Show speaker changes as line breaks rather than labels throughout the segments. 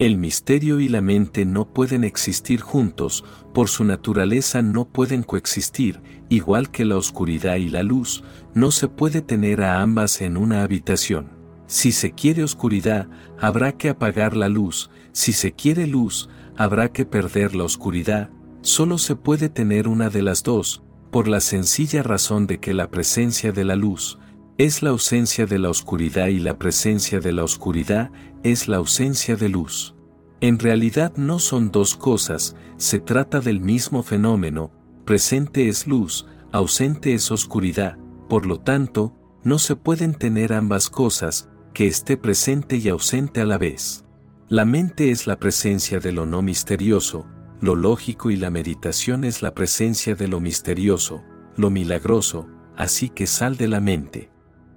El misterio y la mente no pueden existir juntos, por su naturaleza no pueden coexistir, igual que la oscuridad y la luz, no se puede tener a ambas en una habitación. Si se quiere oscuridad, habrá que apagar la luz, si se quiere luz, habrá que perder la oscuridad, solo se puede tener una de las dos, por la sencilla razón de que la presencia de la luz, es la ausencia de la oscuridad y la presencia de la oscuridad es la ausencia de luz. En realidad no son dos cosas, se trata del mismo fenómeno, presente es luz, ausente es oscuridad, por lo tanto, no se pueden tener ambas cosas, que esté presente y ausente a la vez. La mente es la presencia de lo no misterioso, lo lógico y la meditación es la presencia de lo misterioso, lo milagroso, así que sal de la mente.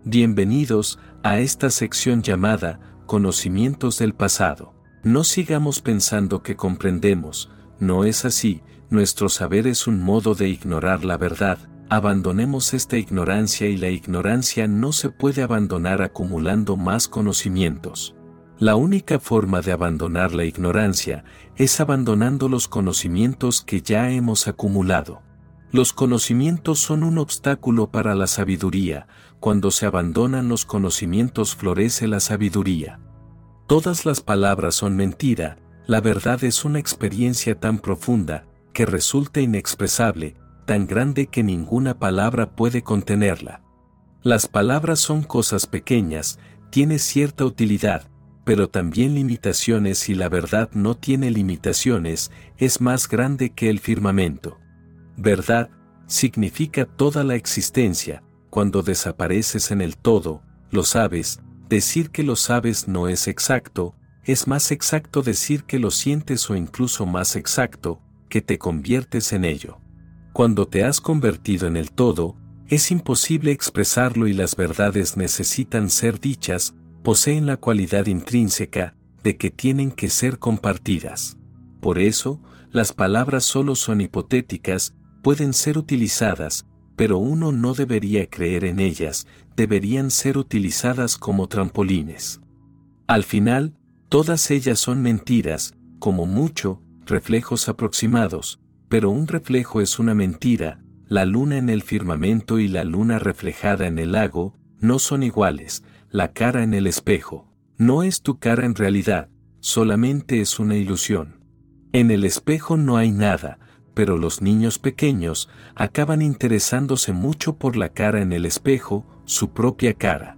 Bienvenidos a esta sección llamada Conocimientos del pasado. No sigamos pensando que comprendemos, no es así, nuestro saber es un modo de ignorar la verdad, abandonemos esta ignorancia y la ignorancia no se puede abandonar acumulando más conocimientos. La única forma de abandonar la ignorancia es abandonando los conocimientos que ya hemos acumulado. Los conocimientos son un obstáculo para la sabiduría, cuando se abandonan los conocimientos florece la sabiduría. Todas las palabras son mentira, la verdad es una experiencia tan profunda, que resulta inexpresable, tan grande que ninguna palabra puede contenerla. Las palabras son cosas pequeñas, tiene cierta utilidad, pero también limitaciones y la verdad no tiene limitaciones, es más grande que el firmamento. Verdad, significa toda la existencia, cuando desapareces en el todo, lo sabes, decir que lo sabes no es exacto, es más exacto decir que lo sientes o incluso más exacto, que te conviertes en ello. Cuando te has convertido en el todo, es imposible expresarlo y las verdades necesitan ser dichas, poseen la cualidad intrínseca de que tienen que ser compartidas. Por eso, las palabras solo son hipotéticas, pueden ser utilizadas, pero uno no debería creer en ellas, deberían ser utilizadas como trampolines. Al final, todas ellas son mentiras, como mucho, reflejos aproximados, pero un reflejo es una mentira, la luna en el firmamento y la luna reflejada en el lago, no son iguales, la cara en el espejo, no es tu cara en realidad, solamente es una ilusión. En el espejo no hay nada, pero los niños pequeños acaban interesándose mucho por la cara en el espejo, su propia cara.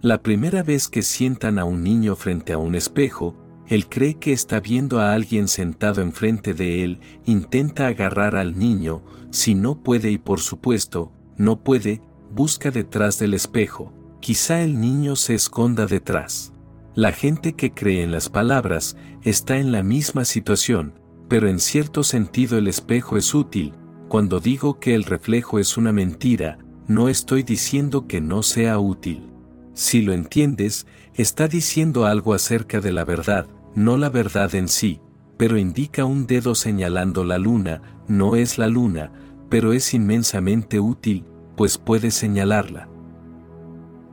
La primera vez que sientan a un niño frente a un espejo, él cree que está viendo a alguien sentado enfrente de él, intenta agarrar al niño, si no puede y por supuesto, no puede, busca detrás del espejo, quizá el niño se esconda detrás. La gente que cree en las palabras está en la misma situación, pero en cierto sentido el espejo es útil, cuando digo que el reflejo es una mentira, no estoy diciendo que no sea útil. Si lo entiendes, está diciendo algo acerca de la verdad, no la verdad en sí, pero indica un dedo señalando la luna, no es la luna, pero es inmensamente útil, pues puede señalarla.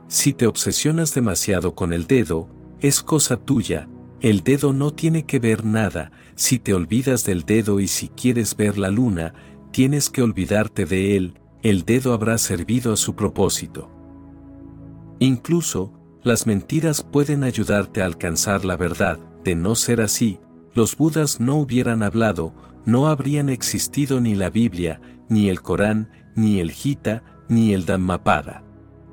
Si te obsesionas demasiado con el dedo, es cosa tuya, el dedo no tiene que ver nada, si te olvidas del dedo y si quieres ver la luna, tienes que olvidarte de él, el dedo habrá servido a su propósito. Incluso, las mentiras pueden ayudarte a alcanzar la verdad, de no ser así, los budas no hubieran hablado, no habrían existido ni la Biblia, ni el Corán, ni el Gita, ni el Dhammapada.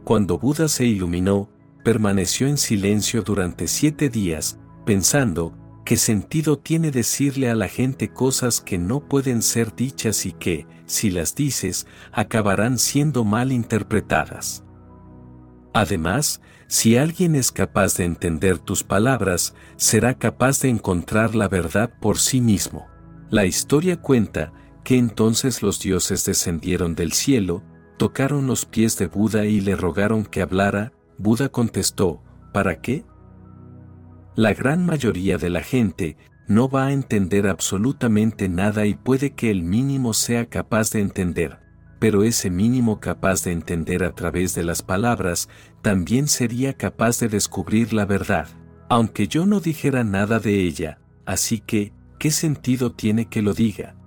Cuando Buda se iluminó, permaneció en silencio durante siete días, pensando, ¿qué sentido tiene decirle a la gente cosas que no pueden ser dichas y que, si las dices, acabarán siendo mal interpretadas? Además, si alguien es capaz de entender tus palabras, será capaz de encontrar la verdad por sí mismo. La historia cuenta que entonces los dioses descendieron del cielo, tocaron los pies de Buda y le rogaron que hablara, Buda contestó, ¿para qué? La gran mayoría de la gente no va a entender absolutamente nada y puede que el mínimo sea capaz de entender, pero ese mínimo capaz de entender a través de las palabras también sería capaz de descubrir la verdad. Aunque yo no dijera nada de ella, así que, ¿qué sentido tiene que lo diga?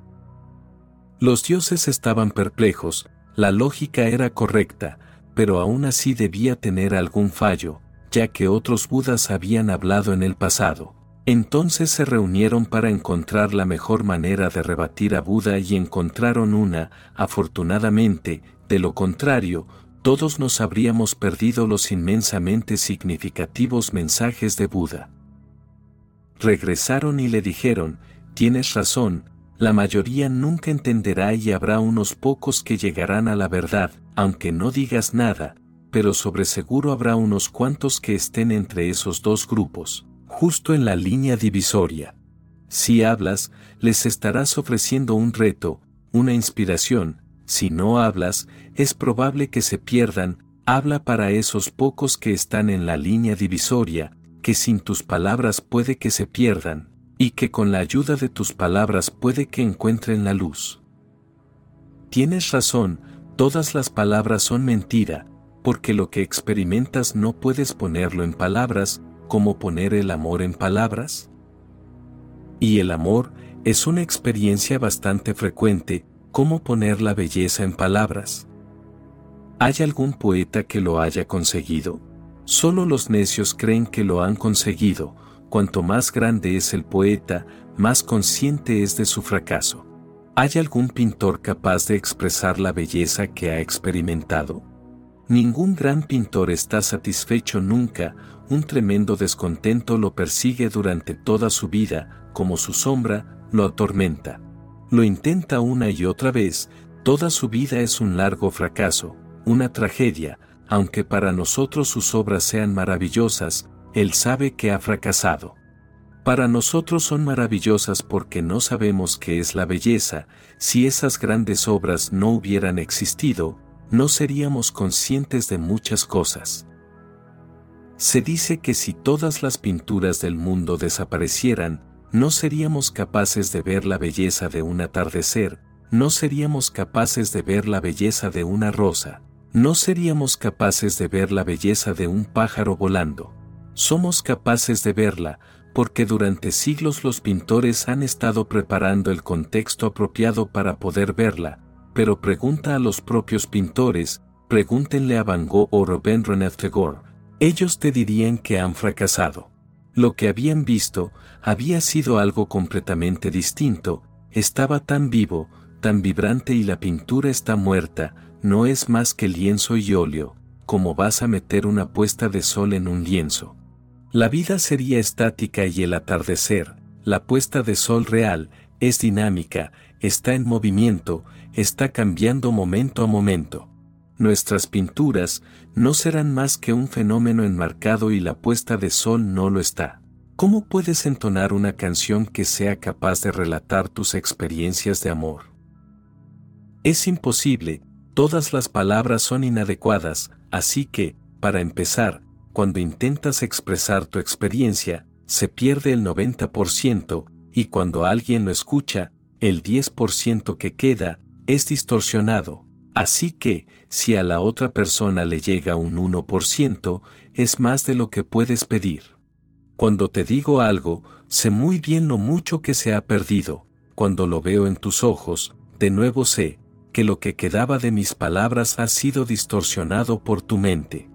Los dioses estaban perplejos, la lógica era correcta, pero aún así debía tener algún fallo, ya que otros budas habían hablado en el pasado. Entonces se reunieron para encontrar la mejor manera de rebatir a Buda y encontraron una, afortunadamente, de lo contrario, todos nos habríamos perdido los inmensamente significativos mensajes de Buda. Regresaron y le dijeron, tienes razón, la mayoría nunca entenderá y habrá unos pocos que llegarán a la verdad, aunque no digas nada, pero sobre seguro habrá unos cuantos que estén entre esos dos grupos justo en la línea divisoria. Si hablas, les estarás ofreciendo un reto, una inspiración, si no hablas, es probable que se pierdan, habla para esos pocos que están en la línea divisoria, que sin tus palabras puede que se pierdan, y que con la ayuda de tus palabras puede que encuentren la luz. Tienes razón, todas las palabras son mentira, porque lo que experimentas no puedes ponerlo en palabras, cómo poner el amor en palabras? Y el amor es una experiencia bastante frecuente, cómo poner la belleza en palabras. ¿Hay algún poeta que lo haya conseguido? Solo los necios creen que lo han conseguido, cuanto más grande es el poeta, más consciente es de su fracaso. ¿Hay algún pintor capaz de expresar la belleza que ha experimentado? Ningún gran pintor está satisfecho nunca, un tremendo descontento lo persigue durante toda su vida, como su sombra, lo atormenta. Lo intenta una y otra vez, toda su vida es un largo fracaso, una tragedia, aunque para nosotros sus obras sean maravillosas, él sabe que ha fracasado. Para nosotros son maravillosas porque no sabemos qué es la belleza, si esas grandes obras no hubieran existido, no seríamos conscientes de muchas cosas. Se dice que si todas las pinturas del mundo desaparecieran, no seríamos capaces de ver la belleza de un atardecer, no seríamos capaces de ver la belleza de una rosa, no seríamos capaces de ver la belleza de un pájaro volando. Somos capaces de verla, porque durante siglos los pintores han estado preparando el contexto apropiado para poder verla, pero pregunta a los propios pintores, pregúntenle a Van Gogh o Rabindranath Tagore, ellos te dirían que han fracasado. Lo que habían visto había sido algo completamente distinto, estaba tan vivo, tan vibrante y la pintura está muerta, no es más que lienzo y óleo, como vas a meter una puesta de sol en un lienzo. La vida sería estática y el atardecer, la puesta de sol real, es dinámica, está en movimiento, está cambiando momento a momento nuestras pinturas no serán más que un fenómeno enmarcado y la puesta de sol no lo está. ¿Cómo puedes entonar una canción que sea capaz de relatar tus experiencias de amor? Es imposible, todas las palabras son inadecuadas, así que, para empezar, cuando intentas expresar tu experiencia, se pierde el 90%, y cuando alguien lo escucha, el 10% que queda, es distorsionado. Así que, si a la otra persona le llega un 1%, es más de lo que puedes pedir. Cuando te digo algo, sé muy bien lo mucho que se ha perdido, cuando lo veo en tus ojos, de nuevo sé, que lo que quedaba de mis palabras ha sido distorsionado por tu mente.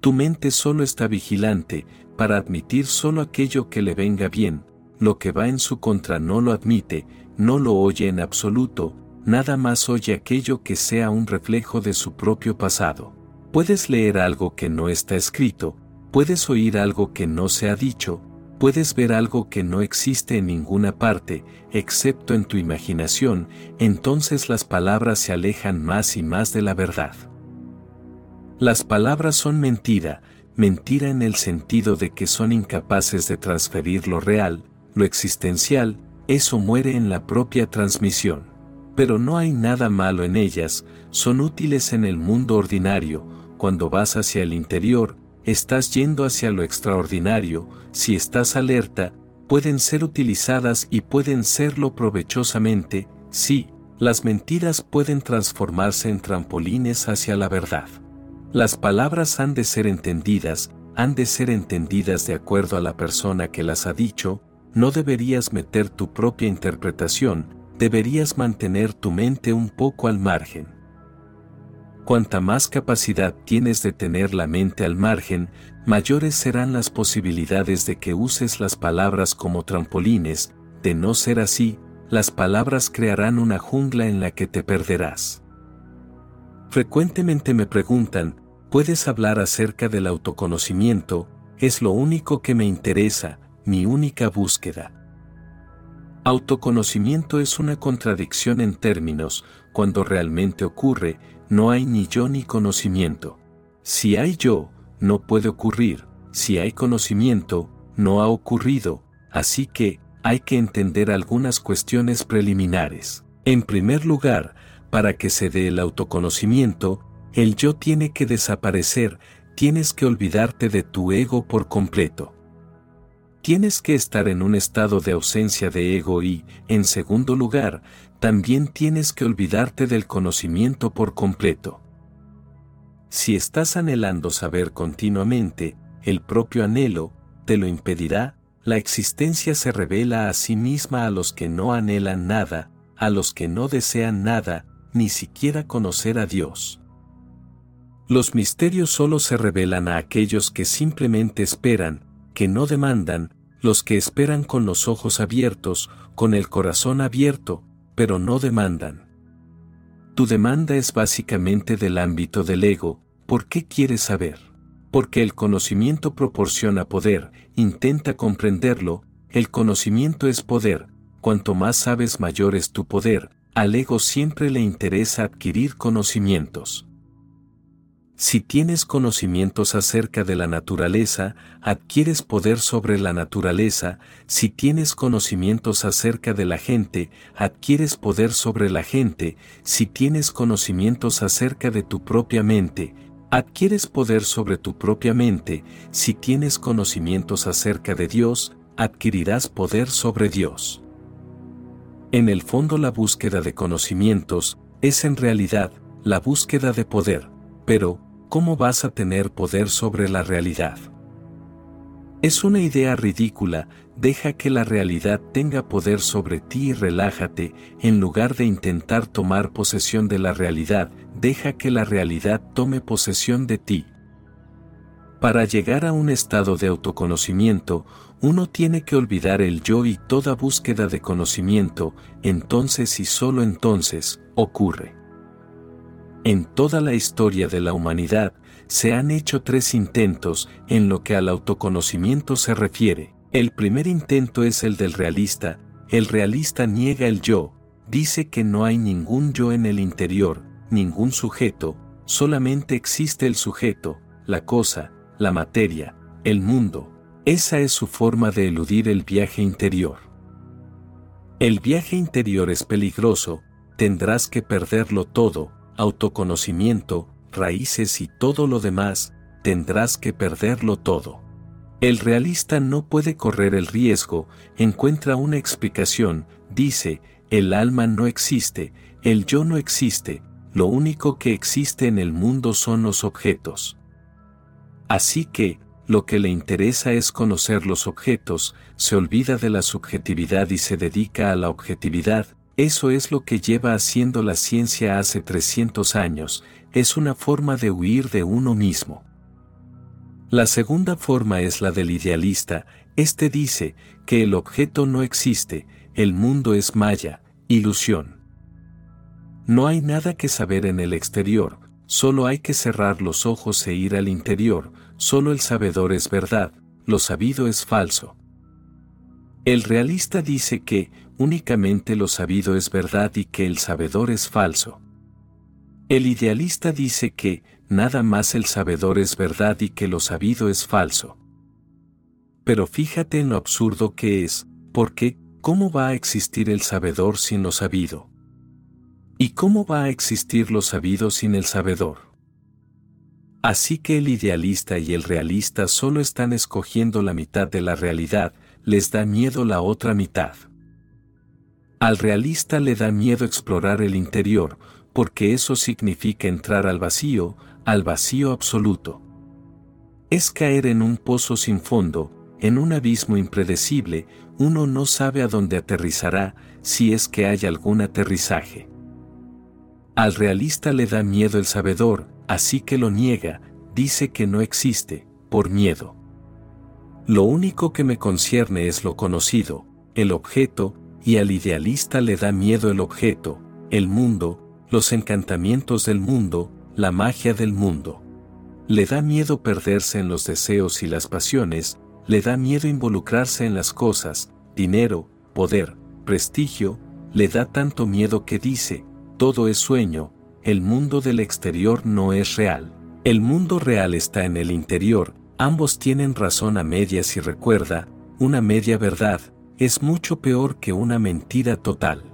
Tu mente solo está vigilante, para admitir solo aquello que le venga bien, lo que va en su contra no lo admite, no lo oye en absoluto, nada más oye aquello que sea un reflejo de su propio pasado. Puedes leer algo que no está escrito, puedes oír algo que no se ha dicho, puedes ver algo que no existe en ninguna parte, excepto en tu imaginación, entonces las palabras se alejan más y más de la verdad. Las palabras son mentira, mentira en el sentido de que son incapaces de transferir lo real, lo existencial, eso muere en la propia transmisión pero no hay nada malo en ellas, son útiles en el mundo ordinario, cuando vas hacia el interior, estás yendo hacia lo extraordinario, si estás alerta, pueden ser utilizadas y pueden serlo provechosamente, sí, las mentiras pueden transformarse en trampolines hacia la verdad. Las palabras han de ser entendidas, han de ser entendidas de acuerdo a la persona que las ha dicho, no deberías meter tu propia interpretación, deberías mantener tu mente un poco al margen. Cuanta más capacidad tienes de tener la mente al margen, mayores serán las posibilidades de que uses las palabras como trampolines, de no ser así, las palabras crearán una jungla en la que te perderás. Frecuentemente me preguntan, ¿puedes hablar acerca del autoconocimiento? Es lo único que me interesa, mi única búsqueda. Autoconocimiento es una contradicción en términos, cuando realmente ocurre, no hay ni yo ni conocimiento. Si hay yo, no puede ocurrir, si hay conocimiento, no ha ocurrido, así que, hay que entender algunas cuestiones preliminares. En primer lugar, para que se dé el autoconocimiento, el yo tiene que desaparecer, tienes que olvidarte de tu ego por completo. Tienes que estar en un estado de ausencia de ego y, en segundo lugar, también tienes que olvidarte del conocimiento por completo. Si estás anhelando saber continuamente, el propio anhelo, te lo impedirá, la existencia se revela a sí misma a los que no anhelan nada, a los que no desean nada, ni siquiera conocer a Dios. Los misterios solo se revelan a aquellos que simplemente esperan, que no demandan, los que esperan con los ojos abiertos, con el corazón abierto, pero no demandan. Tu demanda es básicamente del ámbito del ego, ¿por qué quieres saber? Porque el conocimiento proporciona poder, intenta comprenderlo, el conocimiento es poder, cuanto más sabes mayor es tu poder, al ego siempre le interesa adquirir conocimientos. Si tienes conocimientos acerca de la naturaleza, adquieres poder sobre la naturaleza, si tienes conocimientos acerca de la gente, adquieres poder sobre la gente, si tienes conocimientos acerca de tu propia mente, Adquieres poder sobre tu propia mente, si tienes conocimientos acerca de Dios, adquirirás poder sobre Dios. En el fondo la búsqueda de conocimientos es en realidad la búsqueda de poder, pero, ¿cómo vas a tener poder sobre la realidad? Es una idea ridícula, deja que la realidad tenga poder sobre ti y relájate, en lugar de intentar tomar posesión de la realidad, deja que la realidad tome posesión de ti. Para llegar a un estado de autoconocimiento, uno tiene que olvidar el yo y toda búsqueda de conocimiento, entonces y solo entonces, ocurre. En toda la historia de la humanidad, se han hecho tres intentos en lo que al autoconocimiento se refiere. El primer intento es el del realista, el realista niega el yo, dice que no hay ningún yo en el interior, ningún sujeto, solamente existe el sujeto, la cosa, la materia, el mundo. Esa es su forma de eludir el viaje interior. El viaje interior es peligroso, tendrás que perderlo todo, autoconocimiento, raíces y todo lo demás, tendrás que perderlo todo. El realista no puede correr el riesgo, encuentra una explicación, dice, el alma no existe, el yo no existe, lo único que existe en el mundo son los objetos. Así que, lo que le interesa es conocer los objetos, se olvida de la subjetividad y se dedica a la objetividad, eso es lo que lleva haciendo la ciencia hace 300 años, es una forma de huir de uno mismo. La segunda forma es la del idealista, este dice que el objeto no existe, el mundo es maya, ilusión. No hay nada que saber en el exterior, solo hay que cerrar los ojos e ir al interior, solo el sabedor es verdad, lo sabido es falso. El realista dice que únicamente lo sabido es verdad y que el sabedor es falso. El idealista dice que nada más el sabedor es verdad y que lo sabido es falso. Pero fíjate en lo absurdo que es, porque, ¿cómo va a existir el sabedor sin lo sabido? ¿Y cómo va a existir lo sabido sin el sabedor? Así que el idealista y el realista solo están escogiendo la mitad de la realidad, les da miedo la otra mitad. Al realista le da miedo explorar el interior, porque eso significa entrar al vacío, al vacío absoluto. Es caer en un pozo sin fondo, en un abismo impredecible, uno no sabe a dónde aterrizará, si es que hay algún aterrizaje. Al realista le da miedo el sabedor, así que lo niega, dice que no existe, por miedo. Lo único que me concierne es lo conocido, el objeto, y al idealista le da miedo el objeto, el mundo, los encantamientos del mundo, la magia del mundo. Le da miedo perderse en los deseos y las pasiones, le da miedo involucrarse en las cosas, dinero, poder, prestigio, le da tanto miedo que dice, todo es sueño, el mundo del exterior no es real. El mundo real está en el interior, ambos tienen razón a medias y recuerda, una media verdad, es mucho peor que una mentira total.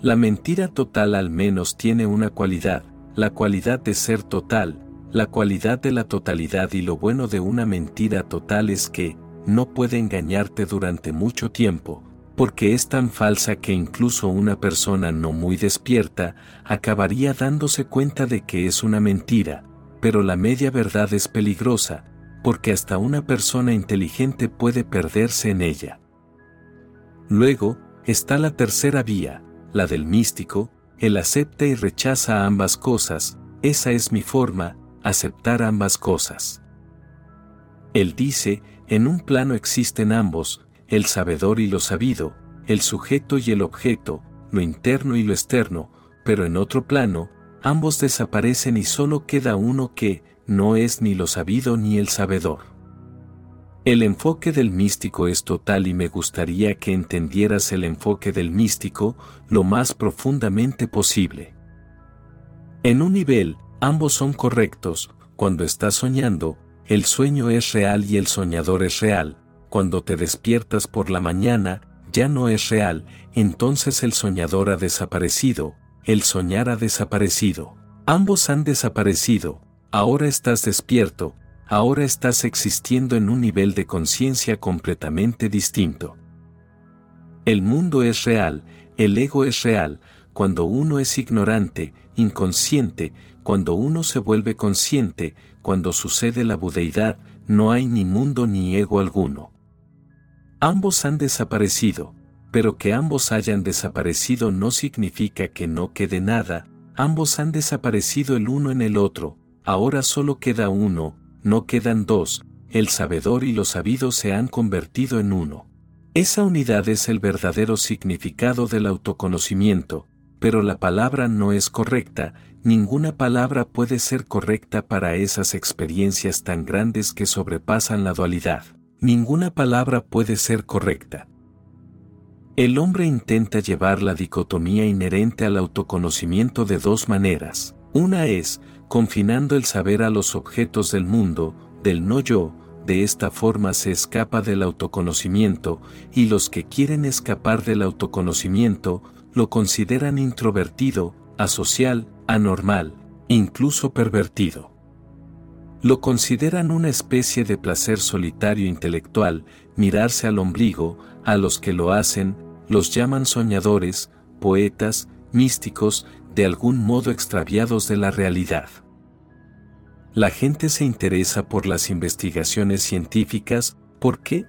La mentira total al menos tiene una cualidad, la cualidad de ser total, la cualidad de la totalidad y lo bueno de una mentira total es que, no puede engañarte durante mucho tiempo, porque es tan falsa que incluso una persona no muy despierta acabaría dándose cuenta de que es una mentira, pero la media verdad es peligrosa, porque hasta una persona inteligente puede perderse en ella. Luego, está la tercera vía, la del místico, él acepta y rechaza ambas cosas, esa es mi forma, aceptar ambas cosas. Él dice, en un plano existen ambos, el sabedor y lo sabido, el sujeto y el objeto, lo interno y lo externo, pero en otro plano, ambos desaparecen y solo queda uno que, no es ni lo sabido ni el sabedor. El enfoque del místico es total y me gustaría que entendieras el enfoque del místico lo más profundamente posible. En un nivel, ambos son correctos, cuando estás soñando, el sueño es real y el soñador es real, cuando te despiertas por la mañana, ya no es real, entonces el soñador ha desaparecido, el soñar ha desaparecido. Ambos han desaparecido, ahora estás despierto, ahora estás existiendo en un nivel de conciencia completamente distinto. El mundo es real, el ego es real, cuando uno es ignorante, inconsciente, cuando uno se vuelve consciente, cuando sucede la budeidad, no hay ni mundo ni ego alguno. Ambos han desaparecido, pero que ambos hayan desaparecido no significa que no quede nada, ambos han desaparecido el uno en el otro, ahora solo queda uno, no quedan dos, el sabedor y lo sabido se han convertido en uno. Esa unidad es el verdadero significado del autoconocimiento, pero la palabra no es correcta, ninguna palabra puede ser correcta para esas experiencias tan grandes que sobrepasan la dualidad. Ninguna palabra puede ser correcta. El hombre intenta llevar la dicotomía inherente al autoconocimiento de dos maneras. Una es, confinando el saber a los objetos del mundo, del no yo, de esta forma se escapa del autoconocimiento, y los que quieren escapar del autoconocimiento, lo consideran introvertido, asocial, anormal, incluso pervertido. Lo consideran una especie de placer solitario intelectual, mirarse al ombligo, a los que lo hacen, los llaman soñadores, poetas, místicos, de algún modo extraviados de la realidad. La gente se interesa por las investigaciones científicas, ¿por qué?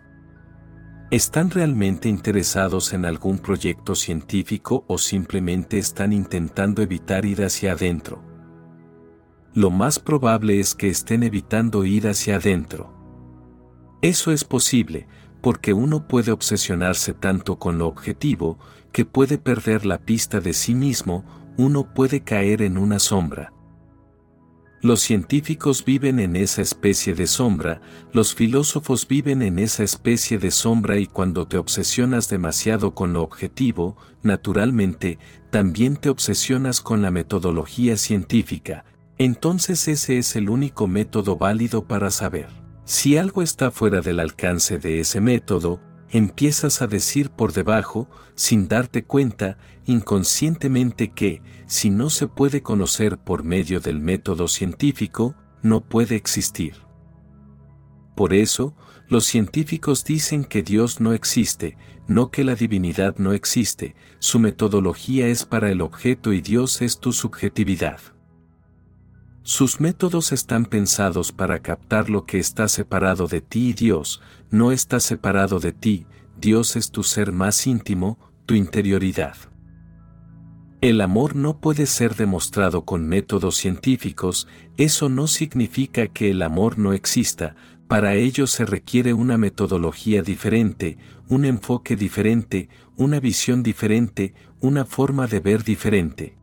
¿Están realmente interesados en algún proyecto científico o simplemente están intentando evitar ir hacia adentro? lo más probable es que estén evitando ir hacia adentro. Eso es posible, porque uno puede obsesionarse tanto con lo objetivo, que puede perder la pista de sí mismo, uno puede caer en una sombra. Los científicos viven en esa especie de sombra, los filósofos viven en esa especie de sombra y cuando te obsesionas demasiado con lo objetivo, naturalmente, también te obsesionas con la metodología científica, entonces ese es el único método válido para saber. Si algo está fuera del alcance de ese método, empiezas a decir por debajo, sin darte cuenta, inconscientemente que, si no se puede conocer por medio del método científico, no puede existir. Por eso, los científicos dicen que Dios no existe, no que la divinidad no existe, su metodología es para el objeto y Dios es tu subjetividad. Sus métodos están pensados para captar lo que está separado de ti y Dios, no está separado de ti, Dios es tu ser más íntimo, tu interioridad. El amor no puede ser demostrado con métodos científicos, eso no significa que el amor no exista, para ello se requiere una metodología diferente, un enfoque diferente, una visión diferente, una forma de ver diferente.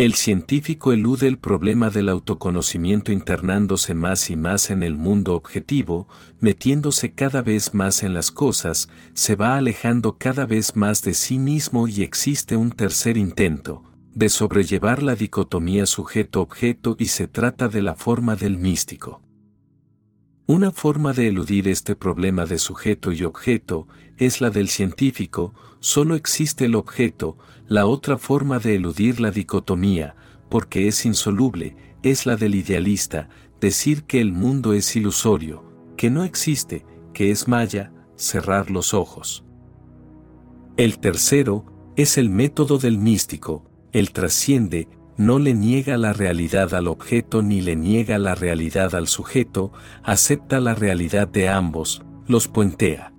El científico elude el problema del autoconocimiento internándose más y más en el mundo objetivo, metiéndose cada vez más en las cosas, se va alejando cada vez más de sí mismo y existe un tercer intento, de sobrellevar la dicotomía sujeto-objeto y se trata de la forma del místico. Una forma de eludir este problema de sujeto y objeto es la del científico, solo existe el objeto, la otra forma de eludir la dicotomía, porque es insoluble, es la del idealista, decir que el mundo es ilusorio, que no existe, que es maya, cerrar los ojos. El tercero, es el método del místico, el trasciende, no le niega la realidad al objeto ni le niega la realidad al sujeto, acepta la realidad de ambos, los puentea.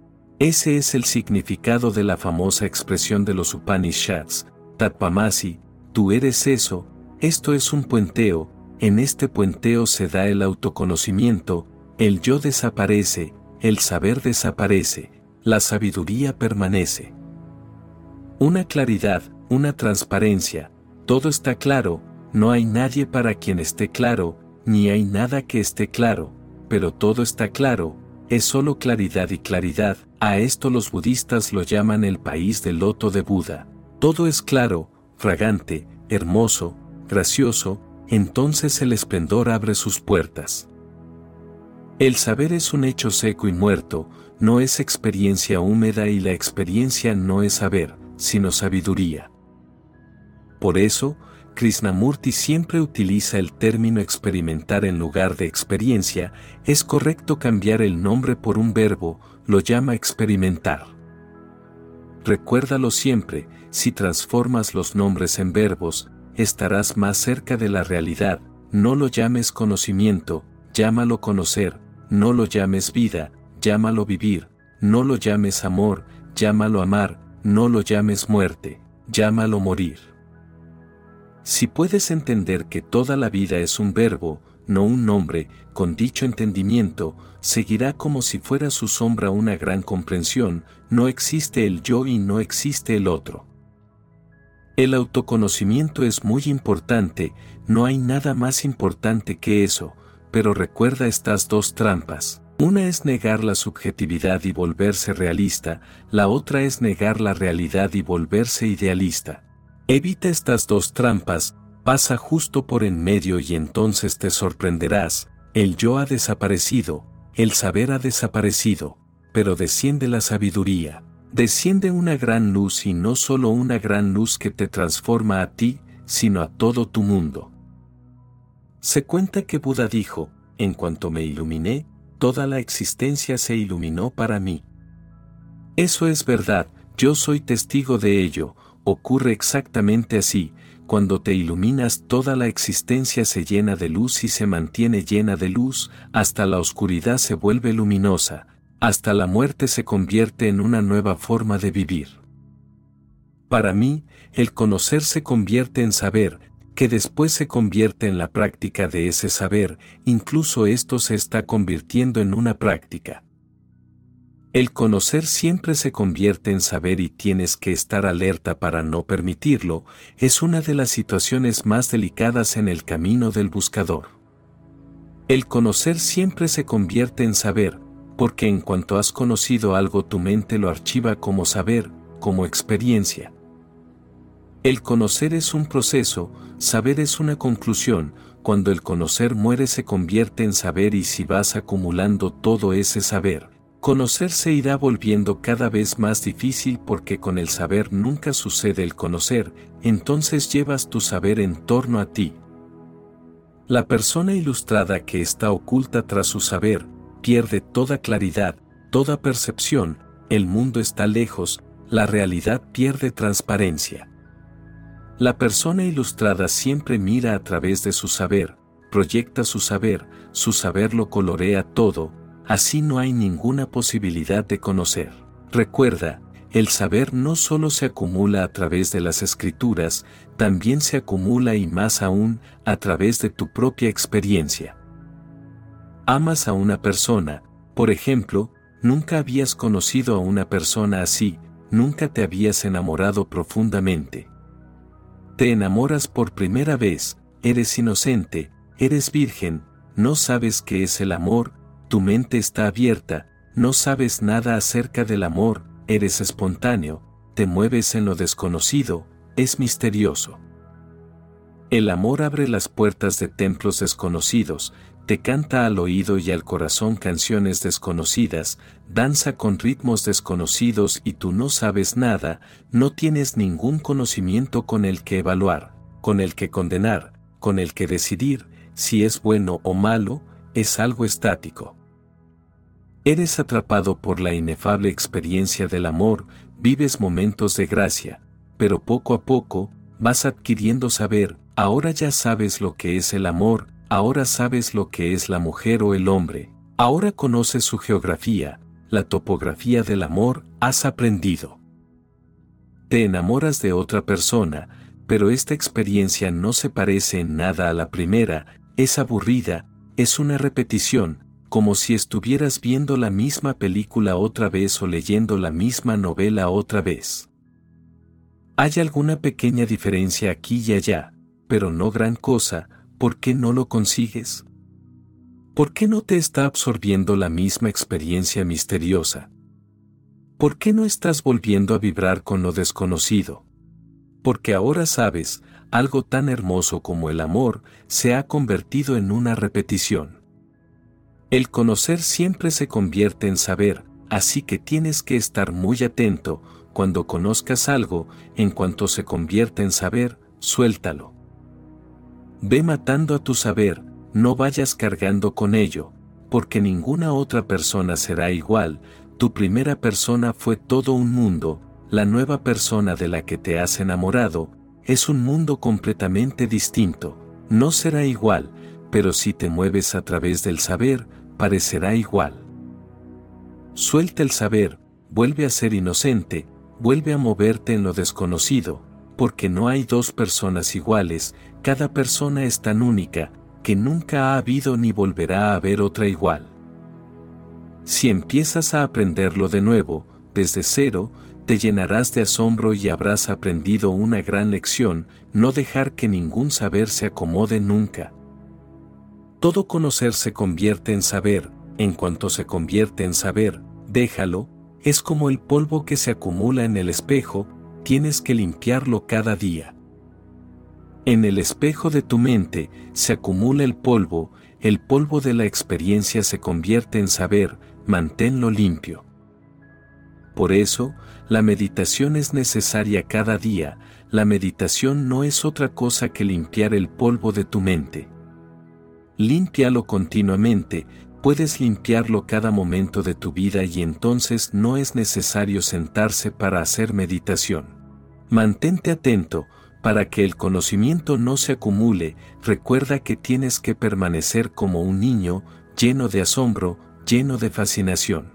Ese es el significado de la famosa expresión de los Upanishads, Tatpamasi, tú eres eso, esto es un puenteo, en este puenteo se da el autoconocimiento, el yo desaparece, el saber desaparece, la sabiduría permanece. Una claridad, una transparencia, todo está claro, no hay nadie para quien esté claro, ni hay nada que esté claro, pero todo está claro, es solo claridad y claridad, a esto los budistas lo llaman el país del loto de Buda. Todo es claro, fragante, hermoso, gracioso, entonces el esplendor abre sus puertas. El saber es un hecho seco y muerto, no es experiencia húmeda y la experiencia no es saber, sino sabiduría. Por eso, Krishnamurti siempre utiliza el término experimentar en lugar de experiencia, es correcto cambiar el nombre por un verbo, lo llama experimentar. Recuérdalo siempre, si transformas los nombres en verbos, estarás más cerca de la realidad, no lo llames conocimiento, llámalo conocer, no lo llames vida, llámalo vivir, no lo llames amor, llámalo amar, no lo llames muerte, llámalo morir. Si puedes entender que toda la vida es un verbo, no un nombre, con dicho entendimiento, seguirá como si fuera su sombra una gran comprensión, no existe el yo y no existe el otro. El autoconocimiento es muy importante, no hay nada más importante que eso, pero recuerda estas dos trampas. Una es negar la subjetividad y volverse realista, la otra es negar la realidad y volverse idealista. Evita estas dos trampas, pasa justo por en medio y entonces te sorprenderás, el yo ha desaparecido, el saber ha desaparecido, pero desciende la sabiduría, desciende una gran luz y no solo una gran luz que te transforma a ti, sino a todo tu mundo. Se cuenta que Buda dijo, en cuanto me iluminé, toda la existencia se iluminó para mí. Eso es verdad, yo soy testigo de ello, ocurre exactamente así, cuando te iluminas toda la existencia se llena de luz y se mantiene llena de luz, hasta la oscuridad se vuelve luminosa, hasta la muerte se convierte en una nueva forma de vivir. Para mí, el conocer se convierte en saber, que después se convierte en la práctica de ese saber, incluso esto se está convirtiendo en una práctica. El conocer siempre se convierte en saber y tienes que estar alerta para no permitirlo, es una de las situaciones más delicadas en el camino del buscador. El conocer siempre se convierte en saber, porque en cuanto has conocido algo tu mente lo archiva como saber, como experiencia. El conocer es un proceso, saber es una conclusión, cuando el conocer muere se convierte en saber y si vas acumulando todo ese saber, Conocerse irá volviendo cada vez más difícil porque con el saber nunca sucede el conocer, entonces llevas tu saber en torno a ti. La persona ilustrada que está oculta tras su saber, pierde toda claridad, toda percepción, el mundo está lejos, la realidad pierde transparencia. La persona ilustrada siempre mira a través de su saber, proyecta su saber, su saber lo colorea todo, así no hay ninguna posibilidad de conocer. Recuerda, el saber no solo se acumula a través de las escrituras, también se acumula y más aún a través de tu propia experiencia. Amas a una persona, por ejemplo, nunca habías conocido a una persona así, nunca te habías enamorado profundamente. Te enamoras por primera vez, eres inocente, eres virgen, no sabes qué es el amor, tu mente está abierta, no sabes nada acerca del amor, eres espontáneo, te mueves en lo desconocido, es misterioso. El amor abre las puertas de templos desconocidos, te canta al oído y al corazón canciones desconocidas, danza con ritmos desconocidos y tú no sabes nada, no tienes ningún conocimiento con el que evaluar, con el que condenar, con el que decidir, si es bueno o malo, es algo estático. Eres atrapado por la inefable experiencia del amor, vives momentos de gracia, pero poco a poco, vas adquiriendo saber, ahora ya sabes lo que es el amor, ahora sabes lo que es la mujer o el hombre, ahora conoces su geografía, la topografía del amor, has aprendido. Te enamoras de otra persona, pero esta experiencia no se parece en nada a la primera, es aburrida, es una repetición, como si estuvieras viendo la misma película otra vez o leyendo la misma novela otra vez. Hay alguna pequeña diferencia aquí y allá, pero no gran cosa, ¿por qué no lo consigues? ¿Por qué no te está absorbiendo la misma experiencia misteriosa? ¿Por qué no estás volviendo a vibrar con lo desconocido? Porque ahora sabes, algo tan hermoso como el amor se ha convertido en una repetición. El conocer siempre se convierte en saber, así que tienes que estar muy atento, cuando conozcas algo, en cuanto se convierte en saber, suéltalo. Ve matando a tu saber, no vayas cargando con ello, porque ninguna otra persona será igual, tu primera persona fue todo un mundo, la nueva persona de la que te has enamorado, es un mundo completamente distinto, no será igual, pero si te mueves a través del saber, parecerá igual. Suelta el saber, vuelve a ser inocente, vuelve a moverte en lo desconocido, porque no hay dos personas iguales, cada persona es tan única, que nunca ha habido ni volverá a haber otra igual. Si empiezas a aprenderlo de nuevo, desde cero, te llenarás de asombro y habrás aprendido una gran lección, no dejar que ningún saber se acomode nunca. Todo conocer se convierte en saber, en cuanto se convierte en saber, déjalo, es como el polvo que se acumula en el espejo, tienes que limpiarlo cada día. En el espejo de tu mente se acumula el polvo, el polvo de la experiencia se convierte en saber, manténlo limpio. Por eso, la meditación es necesaria cada día, la meditación no es otra cosa que limpiar el polvo de tu mente. Límpialo continuamente, puedes limpiarlo cada momento de tu vida y entonces no es necesario sentarse para hacer meditación. Mantente atento, para que el conocimiento no se acumule, recuerda que tienes que permanecer como un niño, lleno de asombro, lleno de fascinación.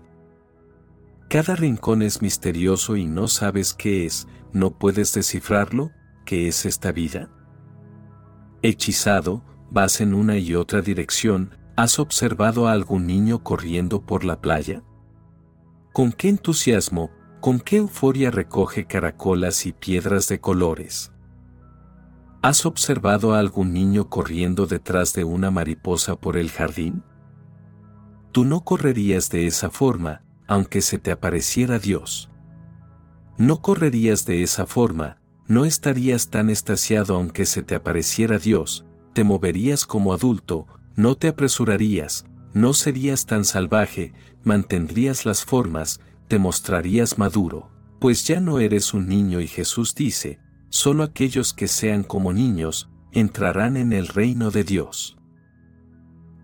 Cada rincón es misterioso y no sabes qué es, no puedes descifrarlo, ¿qué es esta vida? Hechizado, vas en una y otra dirección, ¿has observado a algún niño corriendo por la playa? ¿Con qué entusiasmo, con qué euforia recoge caracolas y piedras de colores? ¿Has observado a algún niño corriendo detrás de una mariposa por el jardín? Tú no correrías de esa forma, aunque se te apareciera Dios. No correrías de esa forma, no estarías tan estasiado aunque se te apareciera Dios, te moverías como adulto, no te apresurarías, no serías tan salvaje, mantendrías las formas, te mostrarías maduro, pues ya no eres un niño y Jesús dice, solo aquellos que sean como niños, entrarán en el reino de Dios.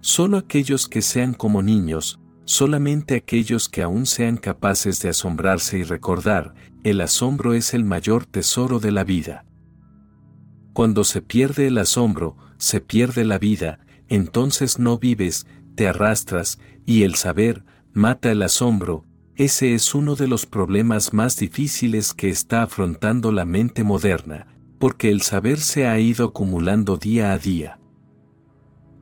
Solo aquellos que sean como niños, solamente aquellos que aún sean capaces de asombrarse y recordar, el asombro es el mayor tesoro de la vida. Cuando se pierde el asombro, se pierde la vida, entonces no vives, te arrastras, y el saber, mata el asombro, ese es uno de los problemas más difíciles que está afrontando la mente moderna, porque el saber se ha ido acumulando día a día.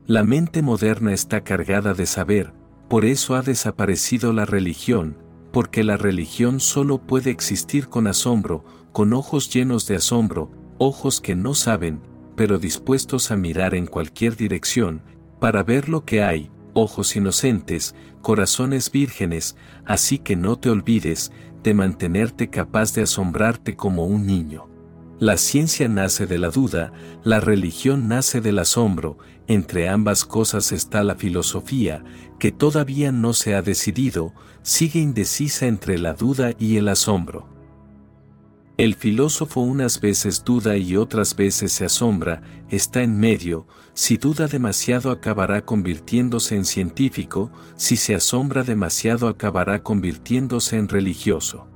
La mente moderna está cargada de saber, por eso ha desaparecido la religión, porque la religión solo puede existir con asombro, con ojos llenos de asombro, ojos que no saben, pero dispuestos a mirar en cualquier dirección, para ver lo que hay, ojos inocentes, corazones vírgenes, así que no te olvides de mantenerte capaz de asombrarte como un niño. La ciencia nace de la duda, la religión nace del asombro, entre ambas cosas está la filosofía, que todavía no se ha decidido, sigue indecisa entre la duda y el asombro. El filósofo unas veces duda y otras veces se asombra, está en medio, si duda demasiado acabará convirtiéndose en científico, si se asombra demasiado acabará convirtiéndose en religioso.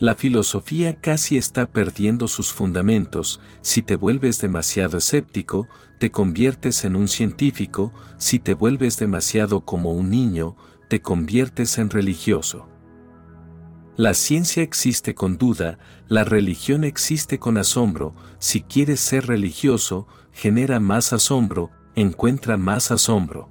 La filosofía casi está perdiendo sus fundamentos, si te vuelves demasiado escéptico, te conviertes en un científico, si te vuelves demasiado como un niño, te conviertes en religioso. La ciencia existe con duda, la religión existe con asombro, si quieres ser religioso, genera más asombro, encuentra más asombro.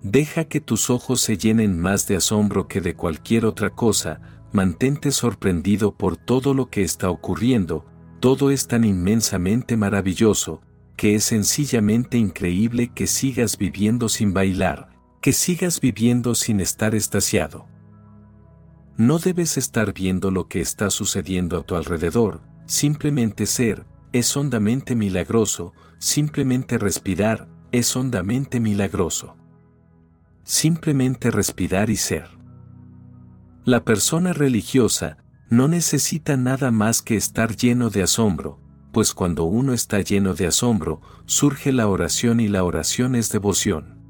Deja que tus ojos se llenen más de asombro que de cualquier otra cosa, mantente sorprendido por todo lo que está ocurriendo, todo es tan inmensamente maravilloso, que es sencillamente increíble que sigas viviendo sin bailar, que sigas viviendo sin estar estasiado. No debes estar viendo lo que está sucediendo a tu alrededor, simplemente ser, es hondamente milagroso, simplemente respirar, es hondamente milagroso. Simplemente respirar y ser. La persona religiosa no necesita nada más que estar lleno de asombro, pues cuando uno está lleno de asombro, surge la oración y la oración es devoción.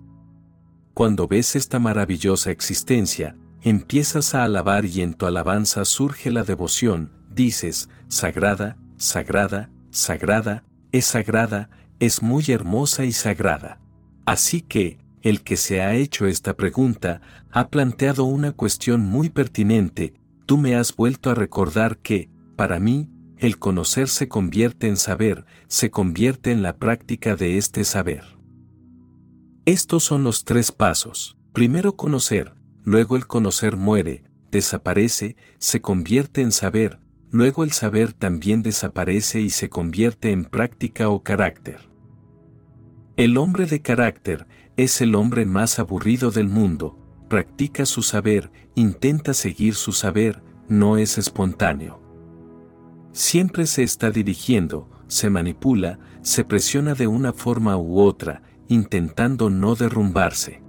Cuando ves esta maravillosa existencia, empiezas a alabar y en tu alabanza surge la devoción, dices, sagrada, sagrada, sagrada, es sagrada, es muy hermosa y sagrada. Así que, el que se ha hecho esta pregunta, ha planteado una cuestión muy pertinente, tú me has vuelto a recordar que, para mí, el conocer se convierte en saber, se convierte en la práctica de este saber. Estos son los tres pasos. Primero conocer, luego el conocer muere, desaparece, se convierte en saber, luego el saber también desaparece y se convierte en práctica o carácter. El hombre de carácter es el hombre más aburrido del mundo, practica su saber, intenta seguir su saber, no es espontáneo. Siempre se está dirigiendo, se manipula, se presiona de una forma u otra, intentando no derrumbarse.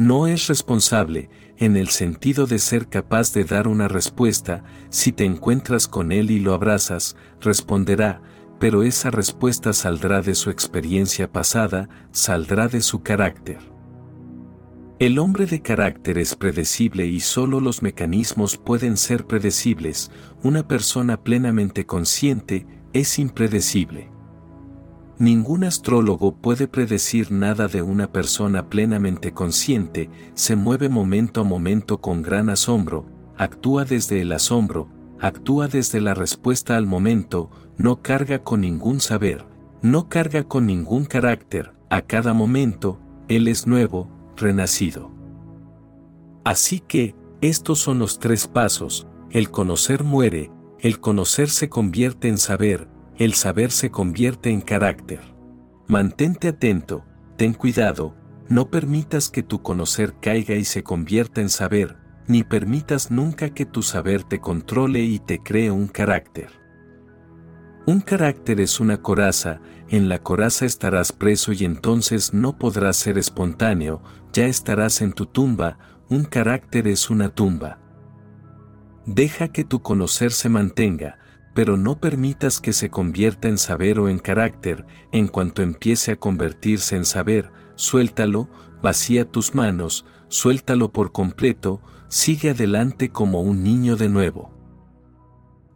No es responsable, en el sentido de ser capaz de dar una respuesta, si te encuentras con él y lo abrazas, responderá, pero esa respuesta saldrá de su experiencia pasada, saldrá de su carácter. El hombre de carácter es predecible y solo los mecanismos pueden ser predecibles, una persona plenamente consciente es impredecible. Ningún astrólogo puede predecir nada de una persona plenamente consciente, se mueve momento a momento con gran asombro, actúa desde el asombro, actúa desde la respuesta al momento, no carga con ningún saber, no carga con ningún carácter, a cada momento, Él es nuevo, renacido. Así que, estos son los tres pasos, el conocer muere, el conocer se convierte en saber, el saber se convierte en carácter. Mantente atento, ten cuidado, no permitas que tu conocer caiga y se convierta en saber, ni permitas nunca que tu saber te controle y te cree un carácter. Un carácter es una coraza, en la coraza estarás preso y entonces no podrás ser espontáneo, ya estarás en tu tumba, un carácter es una tumba. Deja que tu conocer se mantenga, pero no permitas que se convierta en saber o en carácter, en cuanto empiece a convertirse en saber, suéltalo, vacía tus manos, suéltalo por completo, sigue adelante como un niño de nuevo.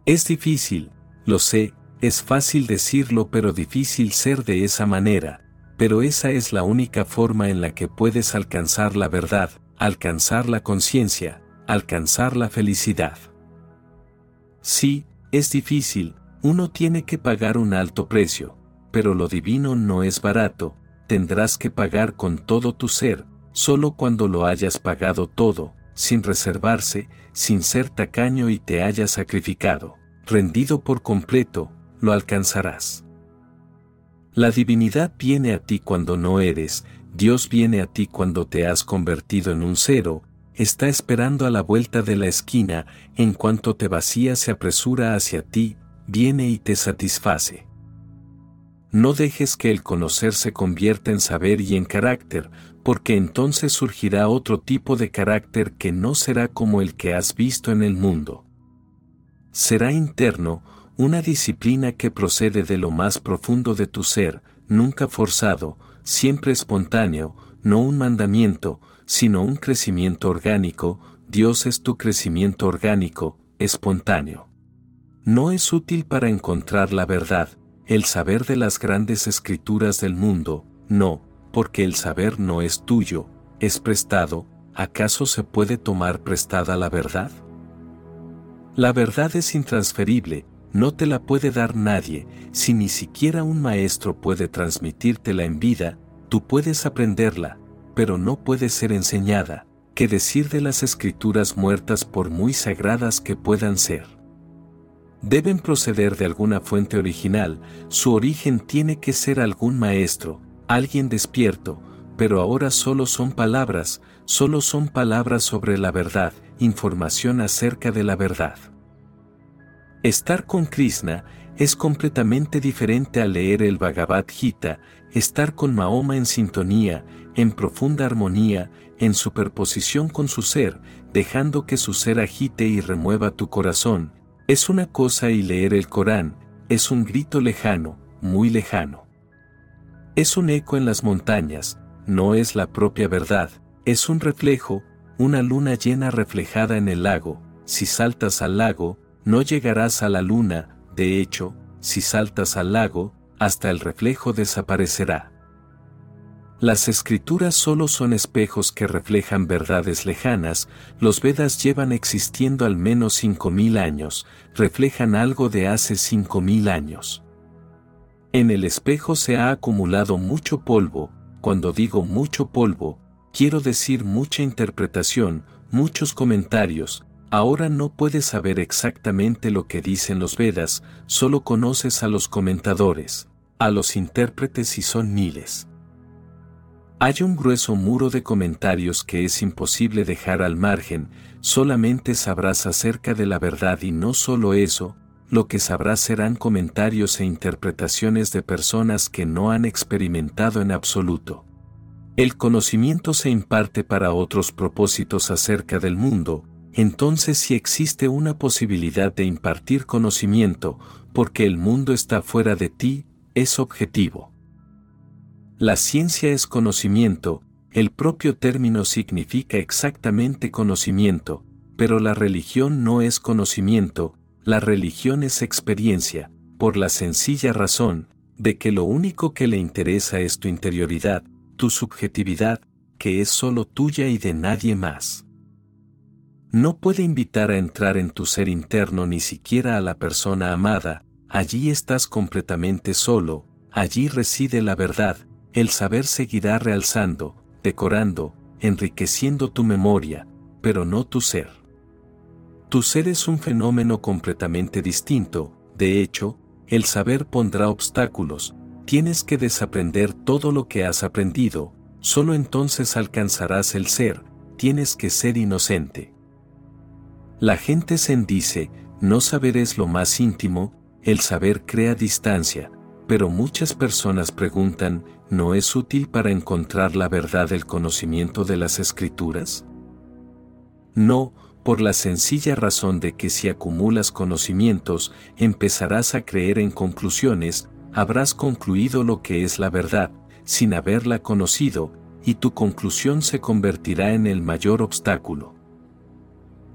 Es difícil, lo sé, es fácil decirlo pero difícil ser de esa manera, pero esa es la única forma en la que puedes alcanzar la verdad, alcanzar la conciencia, alcanzar la felicidad. Sí, es difícil, uno tiene que pagar un alto precio, pero lo divino no es barato, tendrás que pagar con todo tu ser, solo cuando lo hayas pagado todo, sin reservarse, sin ser tacaño y te hayas sacrificado, rendido por completo, lo alcanzarás. La divinidad viene a ti cuando no eres, Dios viene a ti cuando te has convertido en un cero, está esperando a la vuelta de la esquina, en cuanto te vacía se apresura hacia ti, viene y te satisface. No dejes que el conocer se convierta en saber y en carácter, porque entonces surgirá otro tipo de carácter que no será como el que has visto en el mundo. Será interno, una disciplina que procede de lo más profundo de tu ser, nunca forzado, siempre espontáneo, no un mandamiento, sino un crecimiento orgánico, Dios es tu crecimiento orgánico, espontáneo. No es útil para encontrar la verdad, el saber de las grandes escrituras del mundo, no, porque el saber no es tuyo, es prestado, ¿acaso se puede tomar prestada la verdad? La verdad es intransferible, no te la puede dar nadie, si ni siquiera un maestro puede transmitírtela en vida, tú puedes aprenderla, pero no puede ser enseñada, que decir de las escrituras muertas por muy sagradas que puedan ser. Deben proceder de alguna fuente original, su origen tiene que ser algún maestro, alguien despierto, pero ahora solo son palabras, solo son palabras sobre la verdad, información acerca de la verdad. Estar con Krishna es completamente diferente a leer el Bhagavad Gita, estar con Mahoma en sintonía, en profunda armonía, en superposición con su ser, dejando que su ser agite y remueva tu corazón, es una cosa y leer el Corán, es un grito lejano, muy lejano. Es un eco en las montañas, no es la propia verdad, es un reflejo, una luna llena reflejada en el lago, si saltas al lago, no llegarás a la luna, de hecho, si saltas al lago, hasta el reflejo desaparecerá. Las escrituras solo son espejos que reflejan verdades lejanas, los Vedas llevan existiendo al menos 5.000 años, reflejan algo de hace 5.000 años. En el espejo se ha acumulado mucho polvo, cuando digo mucho polvo, quiero decir mucha interpretación, muchos comentarios, Ahora no puedes saber exactamente lo que dicen los Vedas, solo conoces a los comentadores, a los intérpretes y son miles. Hay un grueso muro de comentarios que es imposible dejar al margen, solamente sabrás acerca de la verdad y no solo eso, lo que sabrás serán comentarios e interpretaciones de personas que no han experimentado en absoluto. El conocimiento se imparte para otros propósitos acerca del mundo, entonces si existe una posibilidad de impartir conocimiento, porque el mundo está fuera de ti, es objetivo. La ciencia es conocimiento, el propio término significa exactamente conocimiento, pero la religión no es conocimiento, la religión es experiencia, por la sencilla razón de que lo único que le interesa es tu interioridad, tu subjetividad, que es solo tuya y de nadie más. No puede invitar a entrar en tu ser interno ni siquiera a la persona amada, allí estás completamente solo, allí reside la verdad, el saber seguirá realzando, decorando, enriqueciendo tu memoria, pero no tu ser. Tu ser es un fenómeno completamente distinto, de hecho, el saber pondrá obstáculos, tienes que desaprender todo lo que has aprendido, solo entonces alcanzarás el ser, tienes que ser inocente. La gente zen dice, no saber es lo más íntimo, el saber crea distancia, pero muchas personas preguntan, ¿no es útil para encontrar la verdad el conocimiento de las escrituras? No, por la sencilla razón de que si acumulas conocimientos, empezarás a creer en conclusiones, habrás concluido lo que es la verdad, sin haberla conocido, y tu conclusión se convertirá en el mayor obstáculo.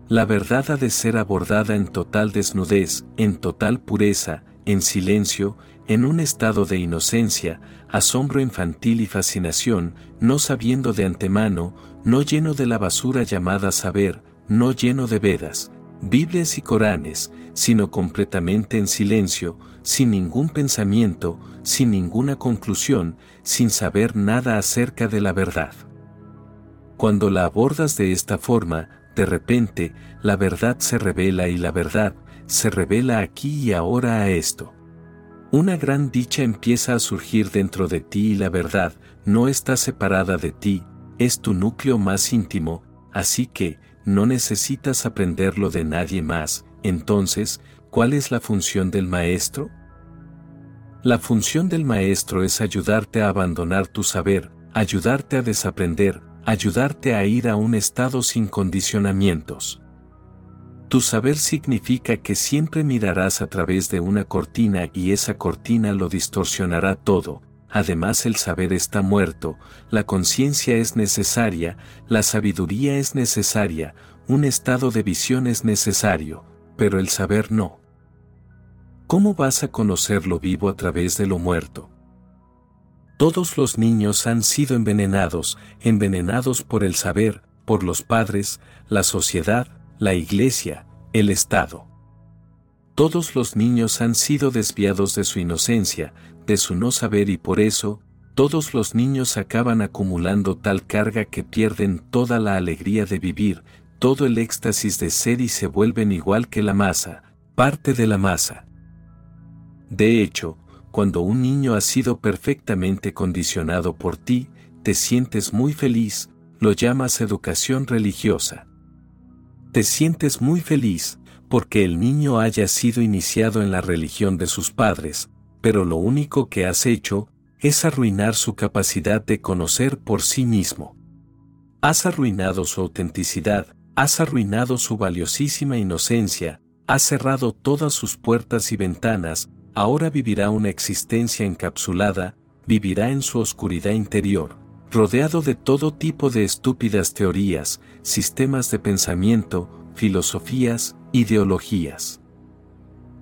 La verdad ha de ser abordada en total desnudez, en total pureza, en silencio, en un estado de inocencia, asombro infantil y fascinación, no sabiendo de antemano, no lleno de la basura llamada saber, no lleno de Vedas, Biblias y Coranes, sino completamente en silencio, sin ningún pensamiento, sin ninguna conclusión, sin saber nada acerca de la verdad. Cuando la abordas de esta forma, de repente, la verdad se revela y la verdad, se revela aquí y ahora a esto. Una gran dicha empieza a surgir dentro de ti y la verdad no está separada de ti, es tu núcleo más íntimo, así que, no necesitas aprenderlo de nadie más, entonces, ¿cuál es la función del maestro? La función del maestro es ayudarte a abandonar tu saber, ayudarte a desaprender, ayudarte a ir a un estado sin condicionamientos. Tu saber significa que siempre mirarás a través de una cortina y esa cortina lo distorsionará todo. Además el saber está muerto, la conciencia es necesaria, la sabiduría es necesaria, un estado de visión es necesario, pero el saber no. ¿Cómo vas a conocer lo vivo a través de lo muerto? Todos los niños han sido envenenados, envenenados por el saber, por los padres, la sociedad, la iglesia, el Estado. Todos los niños han sido desviados de su inocencia, de su no saber y por eso, todos los niños acaban acumulando tal carga que pierden toda la alegría de vivir, todo el éxtasis de ser y se vuelven igual que la masa, parte de la masa. De hecho, cuando un niño ha sido perfectamente condicionado por ti, te sientes muy feliz, lo llamas educación religiosa. Te sientes muy feliz, porque el niño haya sido iniciado en la religión de sus padres, pero lo único que has hecho es arruinar su capacidad de conocer por sí mismo. Has arruinado su autenticidad, has arruinado su valiosísima inocencia, has cerrado todas sus puertas y ventanas, ahora vivirá una existencia encapsulada, vivirá en su oscuridad interior, rodeado de todo tipo de estúpidas teorías, sistemas de pensamiento, filosofías, ideologías.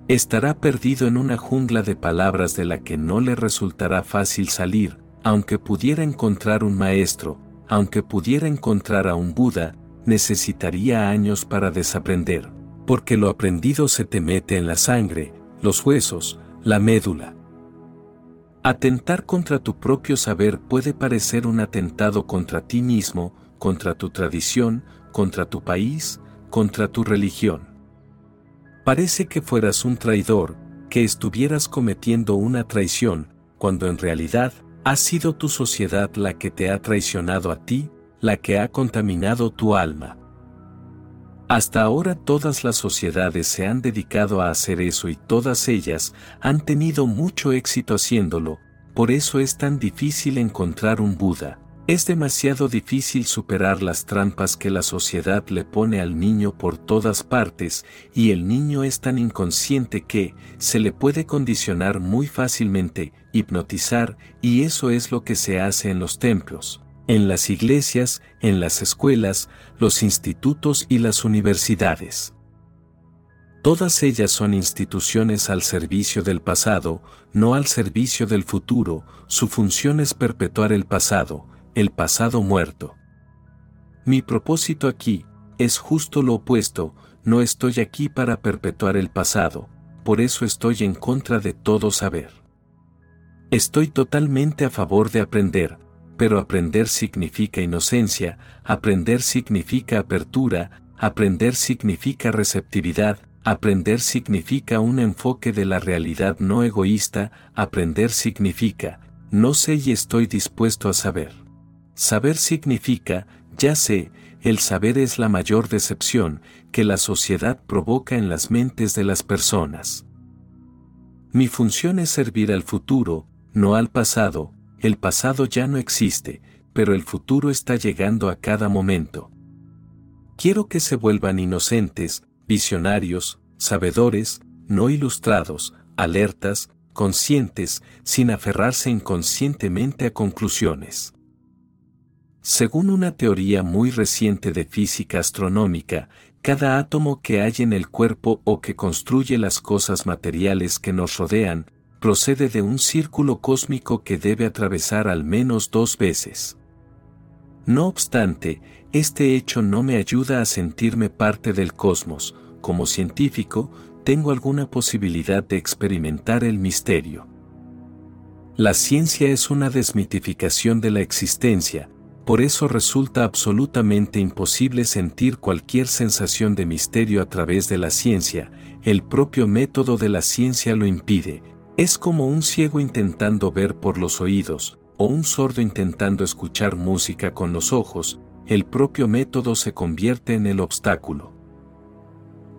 Estará perdido en una jungla de palabras de la que no le resultará fácil salir, aunque pudiera encontrar un maestro, aunque pudiera encontrar a un Buda, necesitaría años para desaprender, porque lo aprendido se te mete en la sangre, los huesos, la médula. Atentar contra tu propio saber puede parecer un atentado contra ti mismo, contra tu tradición, contra tu país, contra tu religión. Parece que fueras un traidor, que estuvieras cometiendo una traición, cuando en realidad ha sido tu sociedad la que te ha traicionado a ti, la que ha contaminado tu alma. Hasta ahora todas las sociedades se han dedicado a hacer eso y todas ellas han tenido mucho éxito haciéndolo, por eso es tan difícil encontrar un Buda. Es demasiado difícil superar las trampas que la sociedad le pone al niño por todas partes y el niño es tan inconsciente que se le puede condicionar muy fácilmente, hipnotizar, y eso es lo que se hace en los templos en las iglesias, en las escuelas, los institutos y las universidades. Todas ellas son instituciones al servicio del pasado, no al servicio del futuro, su función es perpetuar el pasado, el pasado muerto. Mi propósito aquí es justo lo opuesto, no estoy aquí para perpetuar el pasado, por eso estoy en contra de todo saber. Estoy totalmente a favor de aprender, pero aprender significa inocencia, aprender significa apertura, aprender significa receptividad, aprender significa un enfoque de la realidad no egoísta, aprender significa, no sé y estoy dispuesto a saber. Saber significa, ya sé, el saber es la mayor decepción que la sociedad provoca en las mentes de las personas. Mi función es servir al futuro, no al pasado, el pasado ya no existe, pero el futuro está llegando a cada momento. Quiero que se vuelvan inocentes, visionarios, sabedores, no ilustrados, alertas, conscientes, sin aferrarse inconscientemente a conclusiones. Según una teoría muy reciente de física astronómica, cada átomo que hay en el cuerpo o que construye las cosas materiales que nos rodean, procede de un círculo cósmico que debe atravesar al menos dos veces. No obstante, este hecho no me ayuda a sentirme parte del cosmos, como científico, tengo alguna posibilidad de experimentar el misterio. La ciencia es una desmitificación de la existencia, por eso resulta absolutamente imposible sentir cualquier sensación de misterio a través de la ciencia, el propio método de la ciencia lo impide, es como un ciego intentando ver por los oídos, o un sordo intentando escuchar música con los ojos, el propio método se convierte en el obstáculo.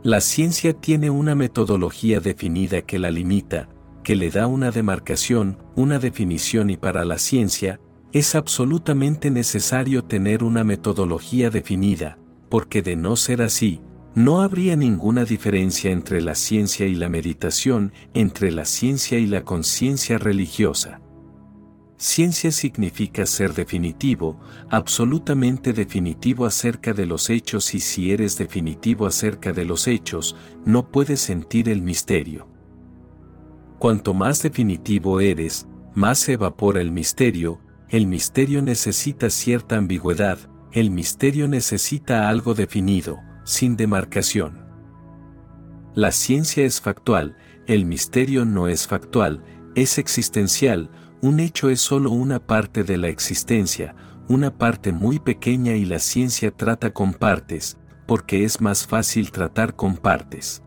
La ciencia tiene una metodología definida que la limita, que le da una demarcación, una definición y para la ciencia, es absolutamente necesario tener una metodología definida, porque de no ser así, no habría ninguna diferencia entre la ciencia y la meditación, entre la ciencia y la conciencia religiosa. Ciencia significa ser definitivo, absolutamente definitivo acerca de los hechos y si eres definitivo acerca de los hechos, no puedes sentir el misterio. Cuanto más definitivo eres, más se evapora el misterio, el misterio necesita cierta ambigüedad, el misterio necesita algo definido, sin demarcación. La ciencia es factual, el misterio no es factual, es existencial, un hecho es solo una parte de la existencia, una parte muy pequeña y la ciencia trata con partes, porque es más fácil tratar con partes.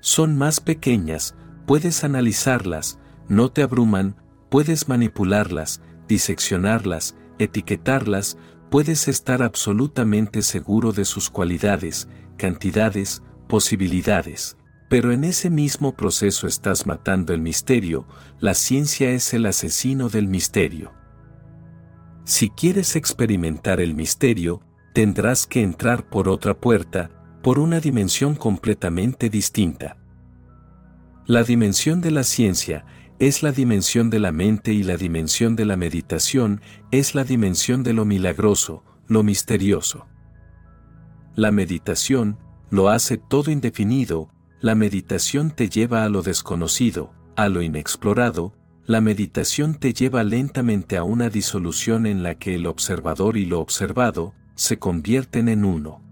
Son más pequeñas, puedes analizarlas, no te abruman, puedes manipularlas, diseccionarlas, etiquetarlas, puedes estar absolutamente seguro de sus cualidades, cantidades, posibilidades. Pero en ese mismo proceso estás matando el misterio, la ciencia es el asesino del misterio. Si quieres experimentar el misterio, tendrás que entrar por otra puerta, por una dimensión completamente distinta. La dimensión de la ciencia es la dimensión de la mente y la dimensión de la meditación es la dimensión de lo milagroso, lo misterioso. La meditación lo hace todo indefinido, la meditación te lleva a lo desconocido, a lo inexplorado, la meditación te lleva lentamente a una disolución en la que el observador y lo observado se convierten en uno.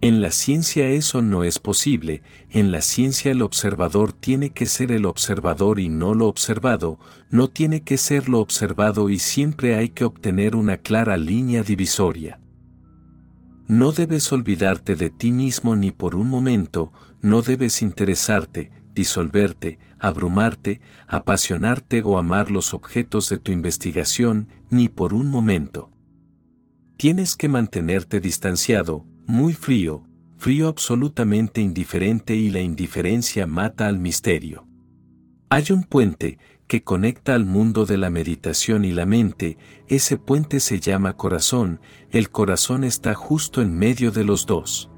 En la ciencia eso no es posible, en la ciencia el observador tiene que ser el observador y no lo observado, no tiene que ser lo observado y siempre hay que obtener una clara línea divisoria. No debes olvidarte de ti mismo ni por un momento, no debes interesarte, disolverte, abrumarte, apasionarte o amar los objetos de tu investigación, ni por un momento. Tienes que mantenerte distanciado, muy frío, frío absolutamente indiferente y la indiferencia mata al misterio. Hay un puente que conecta al mundo de la meditación y la mente, ese puente se llama corazón, el corazón está justo en medio de los dos.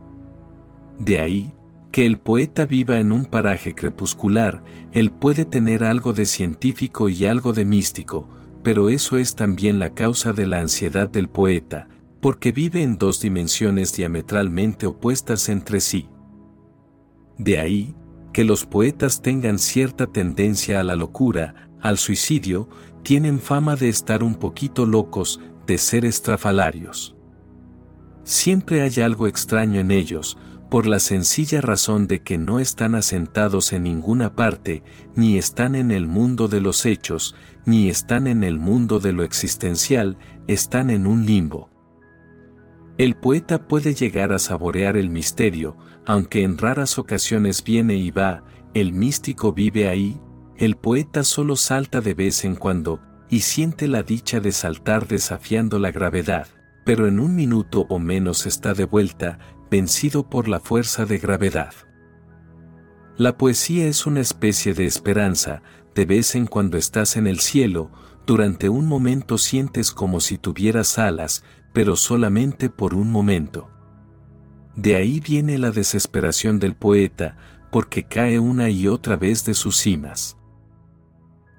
De ahí, que el poeta viva en un paraje crepuscular, él puede tener algo de científico y algo de místico, pero eso es también la causa de la ansiedad del poeta, porque vive en dos dimensiones diametralmente opuestas entre sí. De ahí, que los poetas tengan cierta tendencia a la locura, al suicidio, tienen fama de estar un poquito locos, de ser estrafalarios. Siempre hay algo extraño en ellos, por la sencilla razón de que no están asentados en ninguna parte, ni están en el mundo de los hechos, ni están en el mundo de lo existencial, están en un limbo. El poeta puede llegar a saborear el misterio, aunque en raras ocasiones viene y va, el místico vive ahí, el poeta solo salta de vez en cuando, y siente la dicha de saltar desafiando la gravedad, pero en un minuto o menos está de vuelta, vencido por la fuerza de gravedad. La poesía es una especie de esperanza, de vez en cuando estás en el cielo, durante un momento sientes como si tuvieras alas, pero solamente por un momento. De ahí viene la desesperación del poeta, porque cae una y otra vez de sus cimas.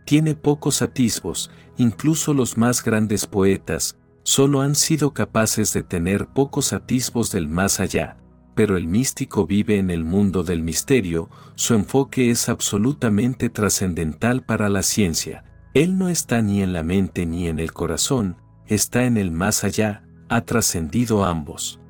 Tiene pocos atisbos, incluso los más grandes poetas, solo han sido capaces de tener pocos atisbos del más allá, pero el místico vive en el mundo del misterio, su enfoque es absolutamente trascendental para la ciencia. Él no está ni en la mente ni en el corazón, está en el más allá, ha trascendido ambos.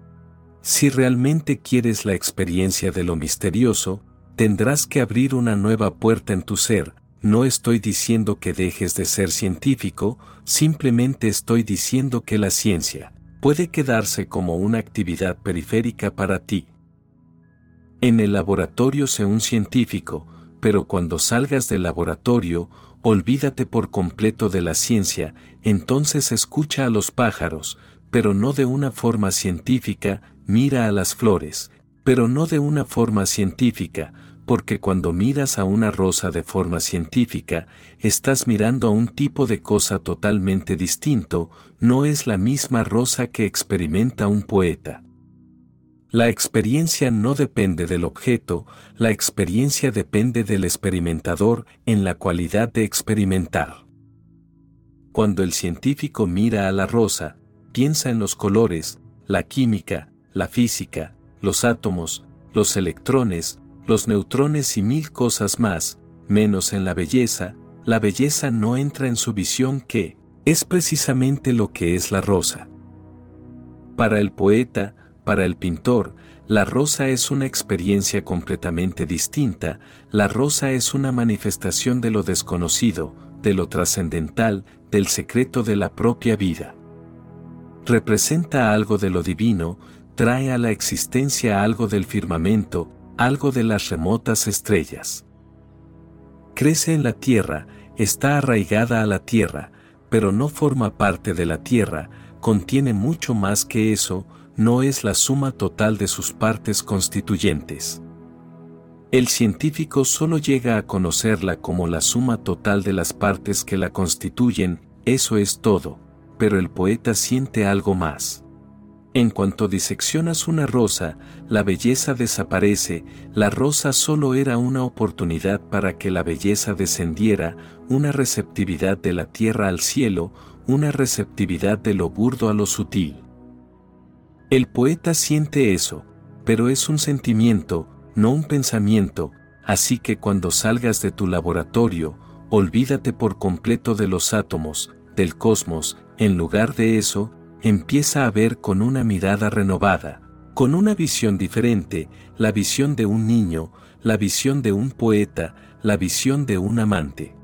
Si realmente quieres la experiencia de lo misterioso, tendrás que abrir una nueva puerta en tu ser, no estoy diciendo que dejes de ser científico, simplemente estoy diciendo que la ciencia, puede quedarse como una actividad periférica para ti. En el laboratorio sé un científico, pero cuando salgas del laboratorio, olvídate por completo de la ciencia, entonces escucha a los pájaros, pero no de una forma científica, mira a las flores, pero no de una forma científica, porque cuando miras a una rosa de forma científica, estás mirando a un tipo de cosa totalmente distinto, no es la misma rosa que experimenta un poeta. La experiencia no depende del objeto, la experiencia depende del experimentador en la cualidad de experimentar. Cuando el científico mira a la rosa, piensa en los colores, la química, la física, los átomos, los electrones, los neutrones y mil cosas más, menos en la belleza, la belleza no entra en su visión que, es precisamente lo que es la rosa. Para el poeta, para el pintor, la rosa es una experiencia completamente distinta, la rosa es una manifestación de lo desconocido, de lo trascendental, del secreto de la propia vida. Representa algo de lo divino, trae a la existencia algo del firmamento, algo de las remotas estrellas. Crece en la tierra, está arraigada a la tierra, pero no forma parte de la tierra, contiene mucho más que eso, no es la suma total de sus partes constituyentes. El científico solo llega a conocerla como la suma total de las partes que la constituyen, eso es todo, pero el poeta siente algo más. En cuanto diseccionas una rosa, la belleza desaparece, la rosa solo era una oportunidad para que la belleza descendiera, una receptividad de la tierra al cielo, una receptividad de lo burdo a lo sutil. El poeta siente eso, pero es un sentimiento, no un pensamiento, así que cuando salgas de tu laboratorio, olvídate por completo de los átomos, del cosmos, en lugar de eso, empieza a ver con una mirada renovada, con una visión diferente, la visión de un niño, la visión de un poeta, la visión de un amante.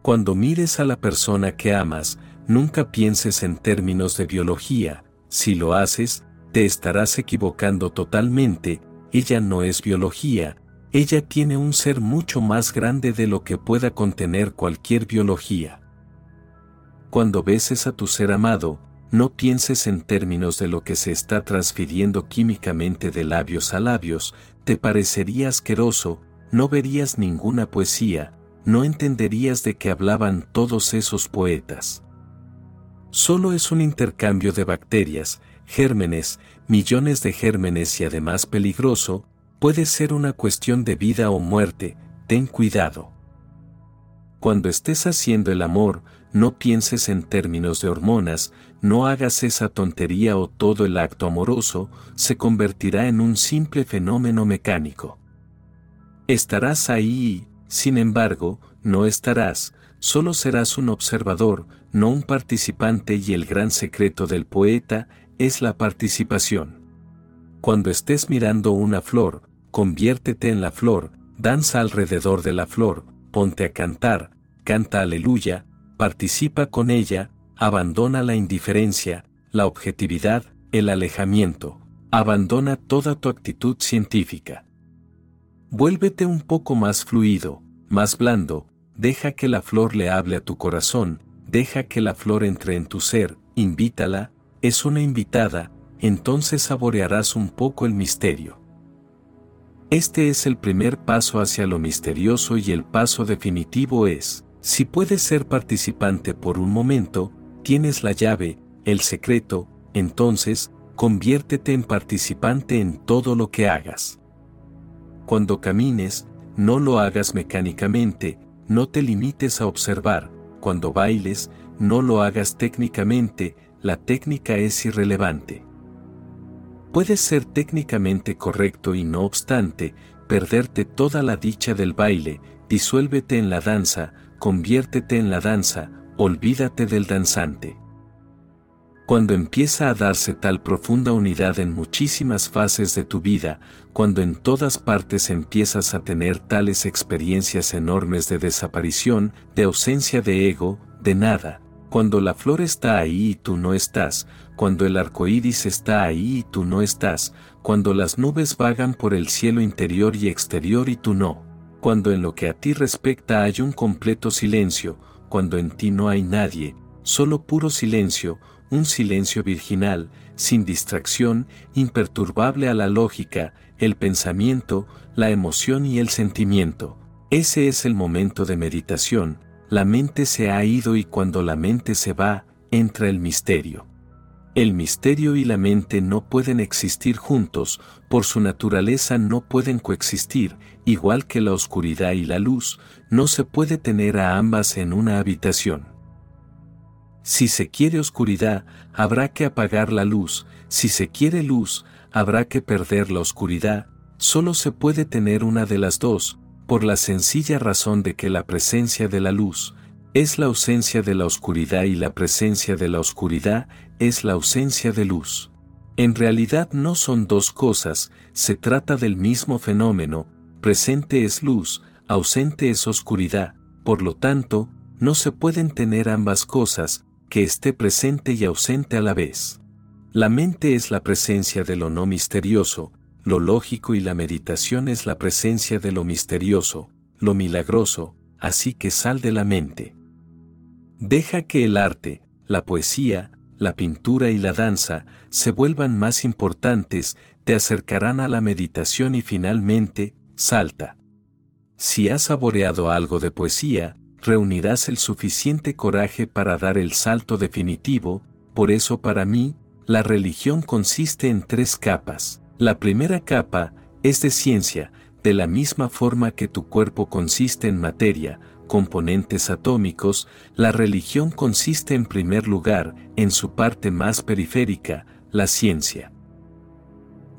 Cuando mires a la persona que amas, nunca pienses en términos de biología, si lo haces, te estarás equivocando totalmente, ella no es biología, ella tiene un ser mucho más grande de lo que pueda contener cualquier biología. Cuando beses a tu ser amado, no pienses en términos de lo que se está transfiriendo químicamente de labios a labios, te parecería asqueroso, no verías ninguna poesía, no entenderías de qué hablaban todos esos poetas. Solo es un intercambio de bacterias, gérmenes, millones de gérmenes y además peligroso, puede ser una cuestión de vida o muerte, ten cuidado. Cuando estés haciendo el amor, no pienses en términos de hormonas, no hagas esa tontería o todo el acto amoroso se convertirá en un simple fenómeno mecánico. Estarás ahí y, sin embargo, no estarás, solo serás un observador, no un participante y el gran secreto del poeta es la participación. Cuando estés mirando una flor, conviértete en la flor, danza alrededor de la flor, ponte a cantar, canta aleluya, participa con ella, abandona la indiferencia, la objetividad, el alejamiento, abandona toda tu actitud científica. Vuélvete un poco más fluido, más blando, deja que la flor le hable a tu corazón, deja que la flor entre en tu ser, invítala, es una invitada, entonces saborearás un poco el misterio. Este es el primer paso hacia lo misterioso y el paso definitivo es, si puedes ser participante por un momento, tienes la llave, el secreto, entonces, conviértete en participante en todo lo que hagas. Cuando camines, no lo hagas mecánicamente, no te limites a observar, cuando bailes, no lo hagas técnicamente, la técnica es irrelevante. Puedes ser técnicamente correcto y no obstante, perderte toda la dicha del baile, disuélvete en la danza, conviértete en la danza, olvídate del danzante. Cuando empieza a darse tal profunda unidad en muchísimas fases de tu vida, cuando en todas partes empiezas a tener tales experiencias enormes de desaparición, de ausencia de ego, de nada, cuando la flor está ahí y tú no estás, cuando el arco iris está ahí y tú no estás, cuando las nubes vagan por el cielo interior y exterior y tú no, cuando en lo que a ti respecta hay un completo silencio, cuando en ti no hay nadie, solo puro silencio, un silencio virginal, sin distracción, imperturbable a la lógica, el pensamiento, la emoción y el sentimiento. Ese es el momento de meditación, la mente se ha ido y cuando la mente se va, entra el misterio. El misterio y la mente no pueden existir juntos, por su naturaleza no pueden coexistir, igual que la oscuridad y la luz, no se puede tener a ambas en una habitación. Si se quiere oscuridad, habrá que apagar la luz, si se quiere luz, habrá que perder la oscuridad, solo se puede tener una de las dos, por la sencilla razón de que la presencia de la luz es la ausencia de la oscuridad y la presencia de la oscuridad es la ausencia de luz. En realidad no son dos cosas, se trata del mismo fenómeno, presente es luz, ausente es oscuridad, por lo tanto, no se pueden tener ambas cosas, que esté presente y ausente a la vez. La mente es la presencia de lo no misterioso, lo lógico y la meditación es la presencia de lo misterioso, lo milagroso, así que sal de la mente. Deja que el arte, la poesía, la pintura y la danza se vuelvan más importantes, te acercarán a la meditación y finalmente, salta. Si has saboreado algo de poesía, reunirás el suficiente coraje para dar el salto definitivo, por eso para mí, la religión consiste en tres capas. La primera capa es de ciencia, de la misma forma que tu cuerpo consiste en materia, componentes atómicos, la religión consiste en primer lugar, en su parte más periférica, la ciencia.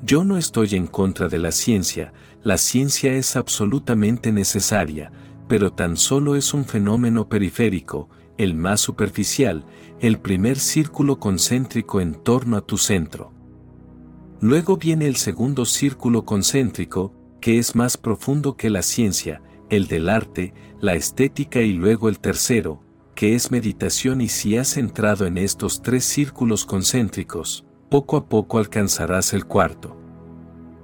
Yo no estoy en contra de la ciencia, la ciencia es absolutamente necesaria, pero tan solo es un fenómeno periférico, el más superficial, el primer círculo concéntrico en torno a tu centro. Luego viene el segundo círculo concéntrico, que es más profundo que la ciencia, el del arte, la estética y luego el tercero, que es meditación y si has entrado en estos tres círculos concéntricos, poco a poco alcanzarás el cuarto.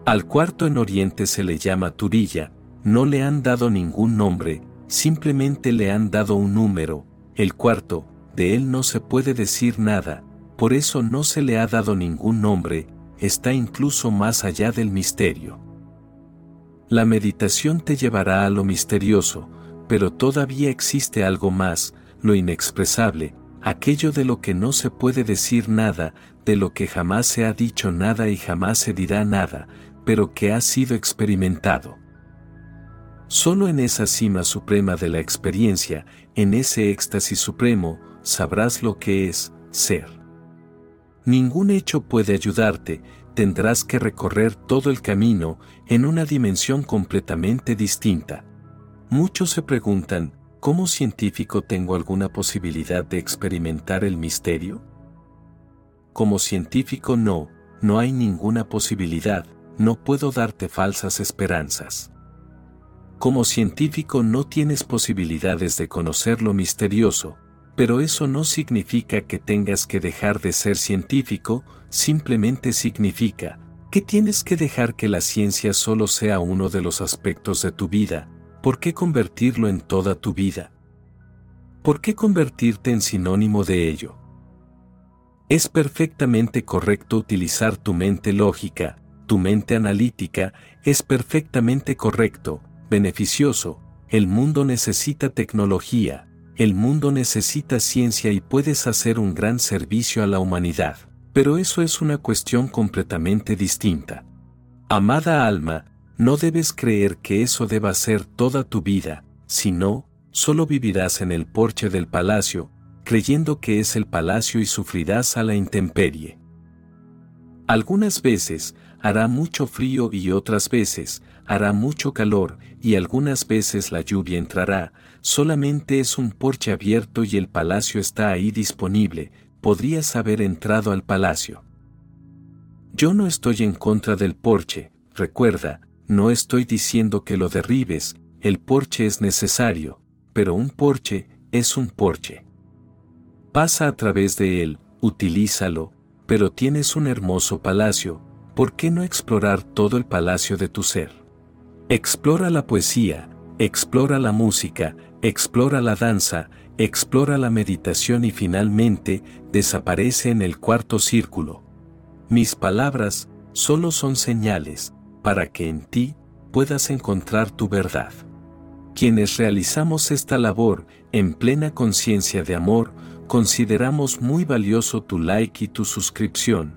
Al cuarto en Oriente se le llama Turilla, no le han dado ningún nombre, simplemente le han dado un número, el cuarto, de él no se puede decir nada, por eso no se le ha dado ningún nombre, está incluso más allá del misterio. La meditación te llevará a lo misterioso, pero todavía existe algo más, lo inexpresable, aquello de lo que no se puede decir nada, de lo que jamás se ha dicho nada y jamás se dirá nada, pero que ha sido experimentado. Solo en esa cima suprema de la experiencia, en ese éxtasis supremo, sabrás lo que es ser. Ningún hecho puede ayudarte, tendrás que recorrer todo el camino en una dimensión completamente distinta. Muchos se preguntan, ¿cómo científico tengo alguna posibilidad de experimentar el misterio? Como científico no, no hay ninguna posibilidad, no puedo darte falsas esperanzas. Como científico no tienes posibilidades de conocer lo misterioso, pero eso no significa que tengas que dejar de ser científico, simplemente significa que tienes que dejar que la ciencia solo sea uno de los aspectos de tu vida, ¿por qué convertirlo en toda tu vida? ¿Por qué convertirte en sinónimo de ello? Es perfectamente correcto utilizar tu mente lógica, tu mente analítica, es perfectamente correcto, beneficioso, el mundo necesita tecnología, el mundo necesita ciencia y puedes hacer un gran servicio a la humanidad. Pero eso es una cuestión completamente distinta. Amada alma, no debes creer que eso deba ser toda tu vida, sino, solo vivirás en el porche del palacio, creyendo que es el palacio y sufrirás a la intemperie. Algunas veces hará mucho frío y otras veces hará mucho calor y algunas veces la lluvia entrará, solamente es un porche abierto y el palacio está ahí disponible, podrías haber entrado al palacio. Yo no estoy en contra del porche, recuerda, no estoy diciendo que lo derribes, el porche es necesario, pero un porche es un porche. Pasa a través de él, utilízalo, pero tienes un hermoso palacio, ¿por qué no explorar todo el palacio de tu ser? Explora la poesía, explora la música, explora la danza, explora la meditación y finalmente desaparece en el cuarto círculo. Mis palabras solo son señales para que en ti puedas encontrar tu verdad. Quienes realizamos esta labor en plena conciencia de amor, consideramos muy valioso tu like y tu suscripción,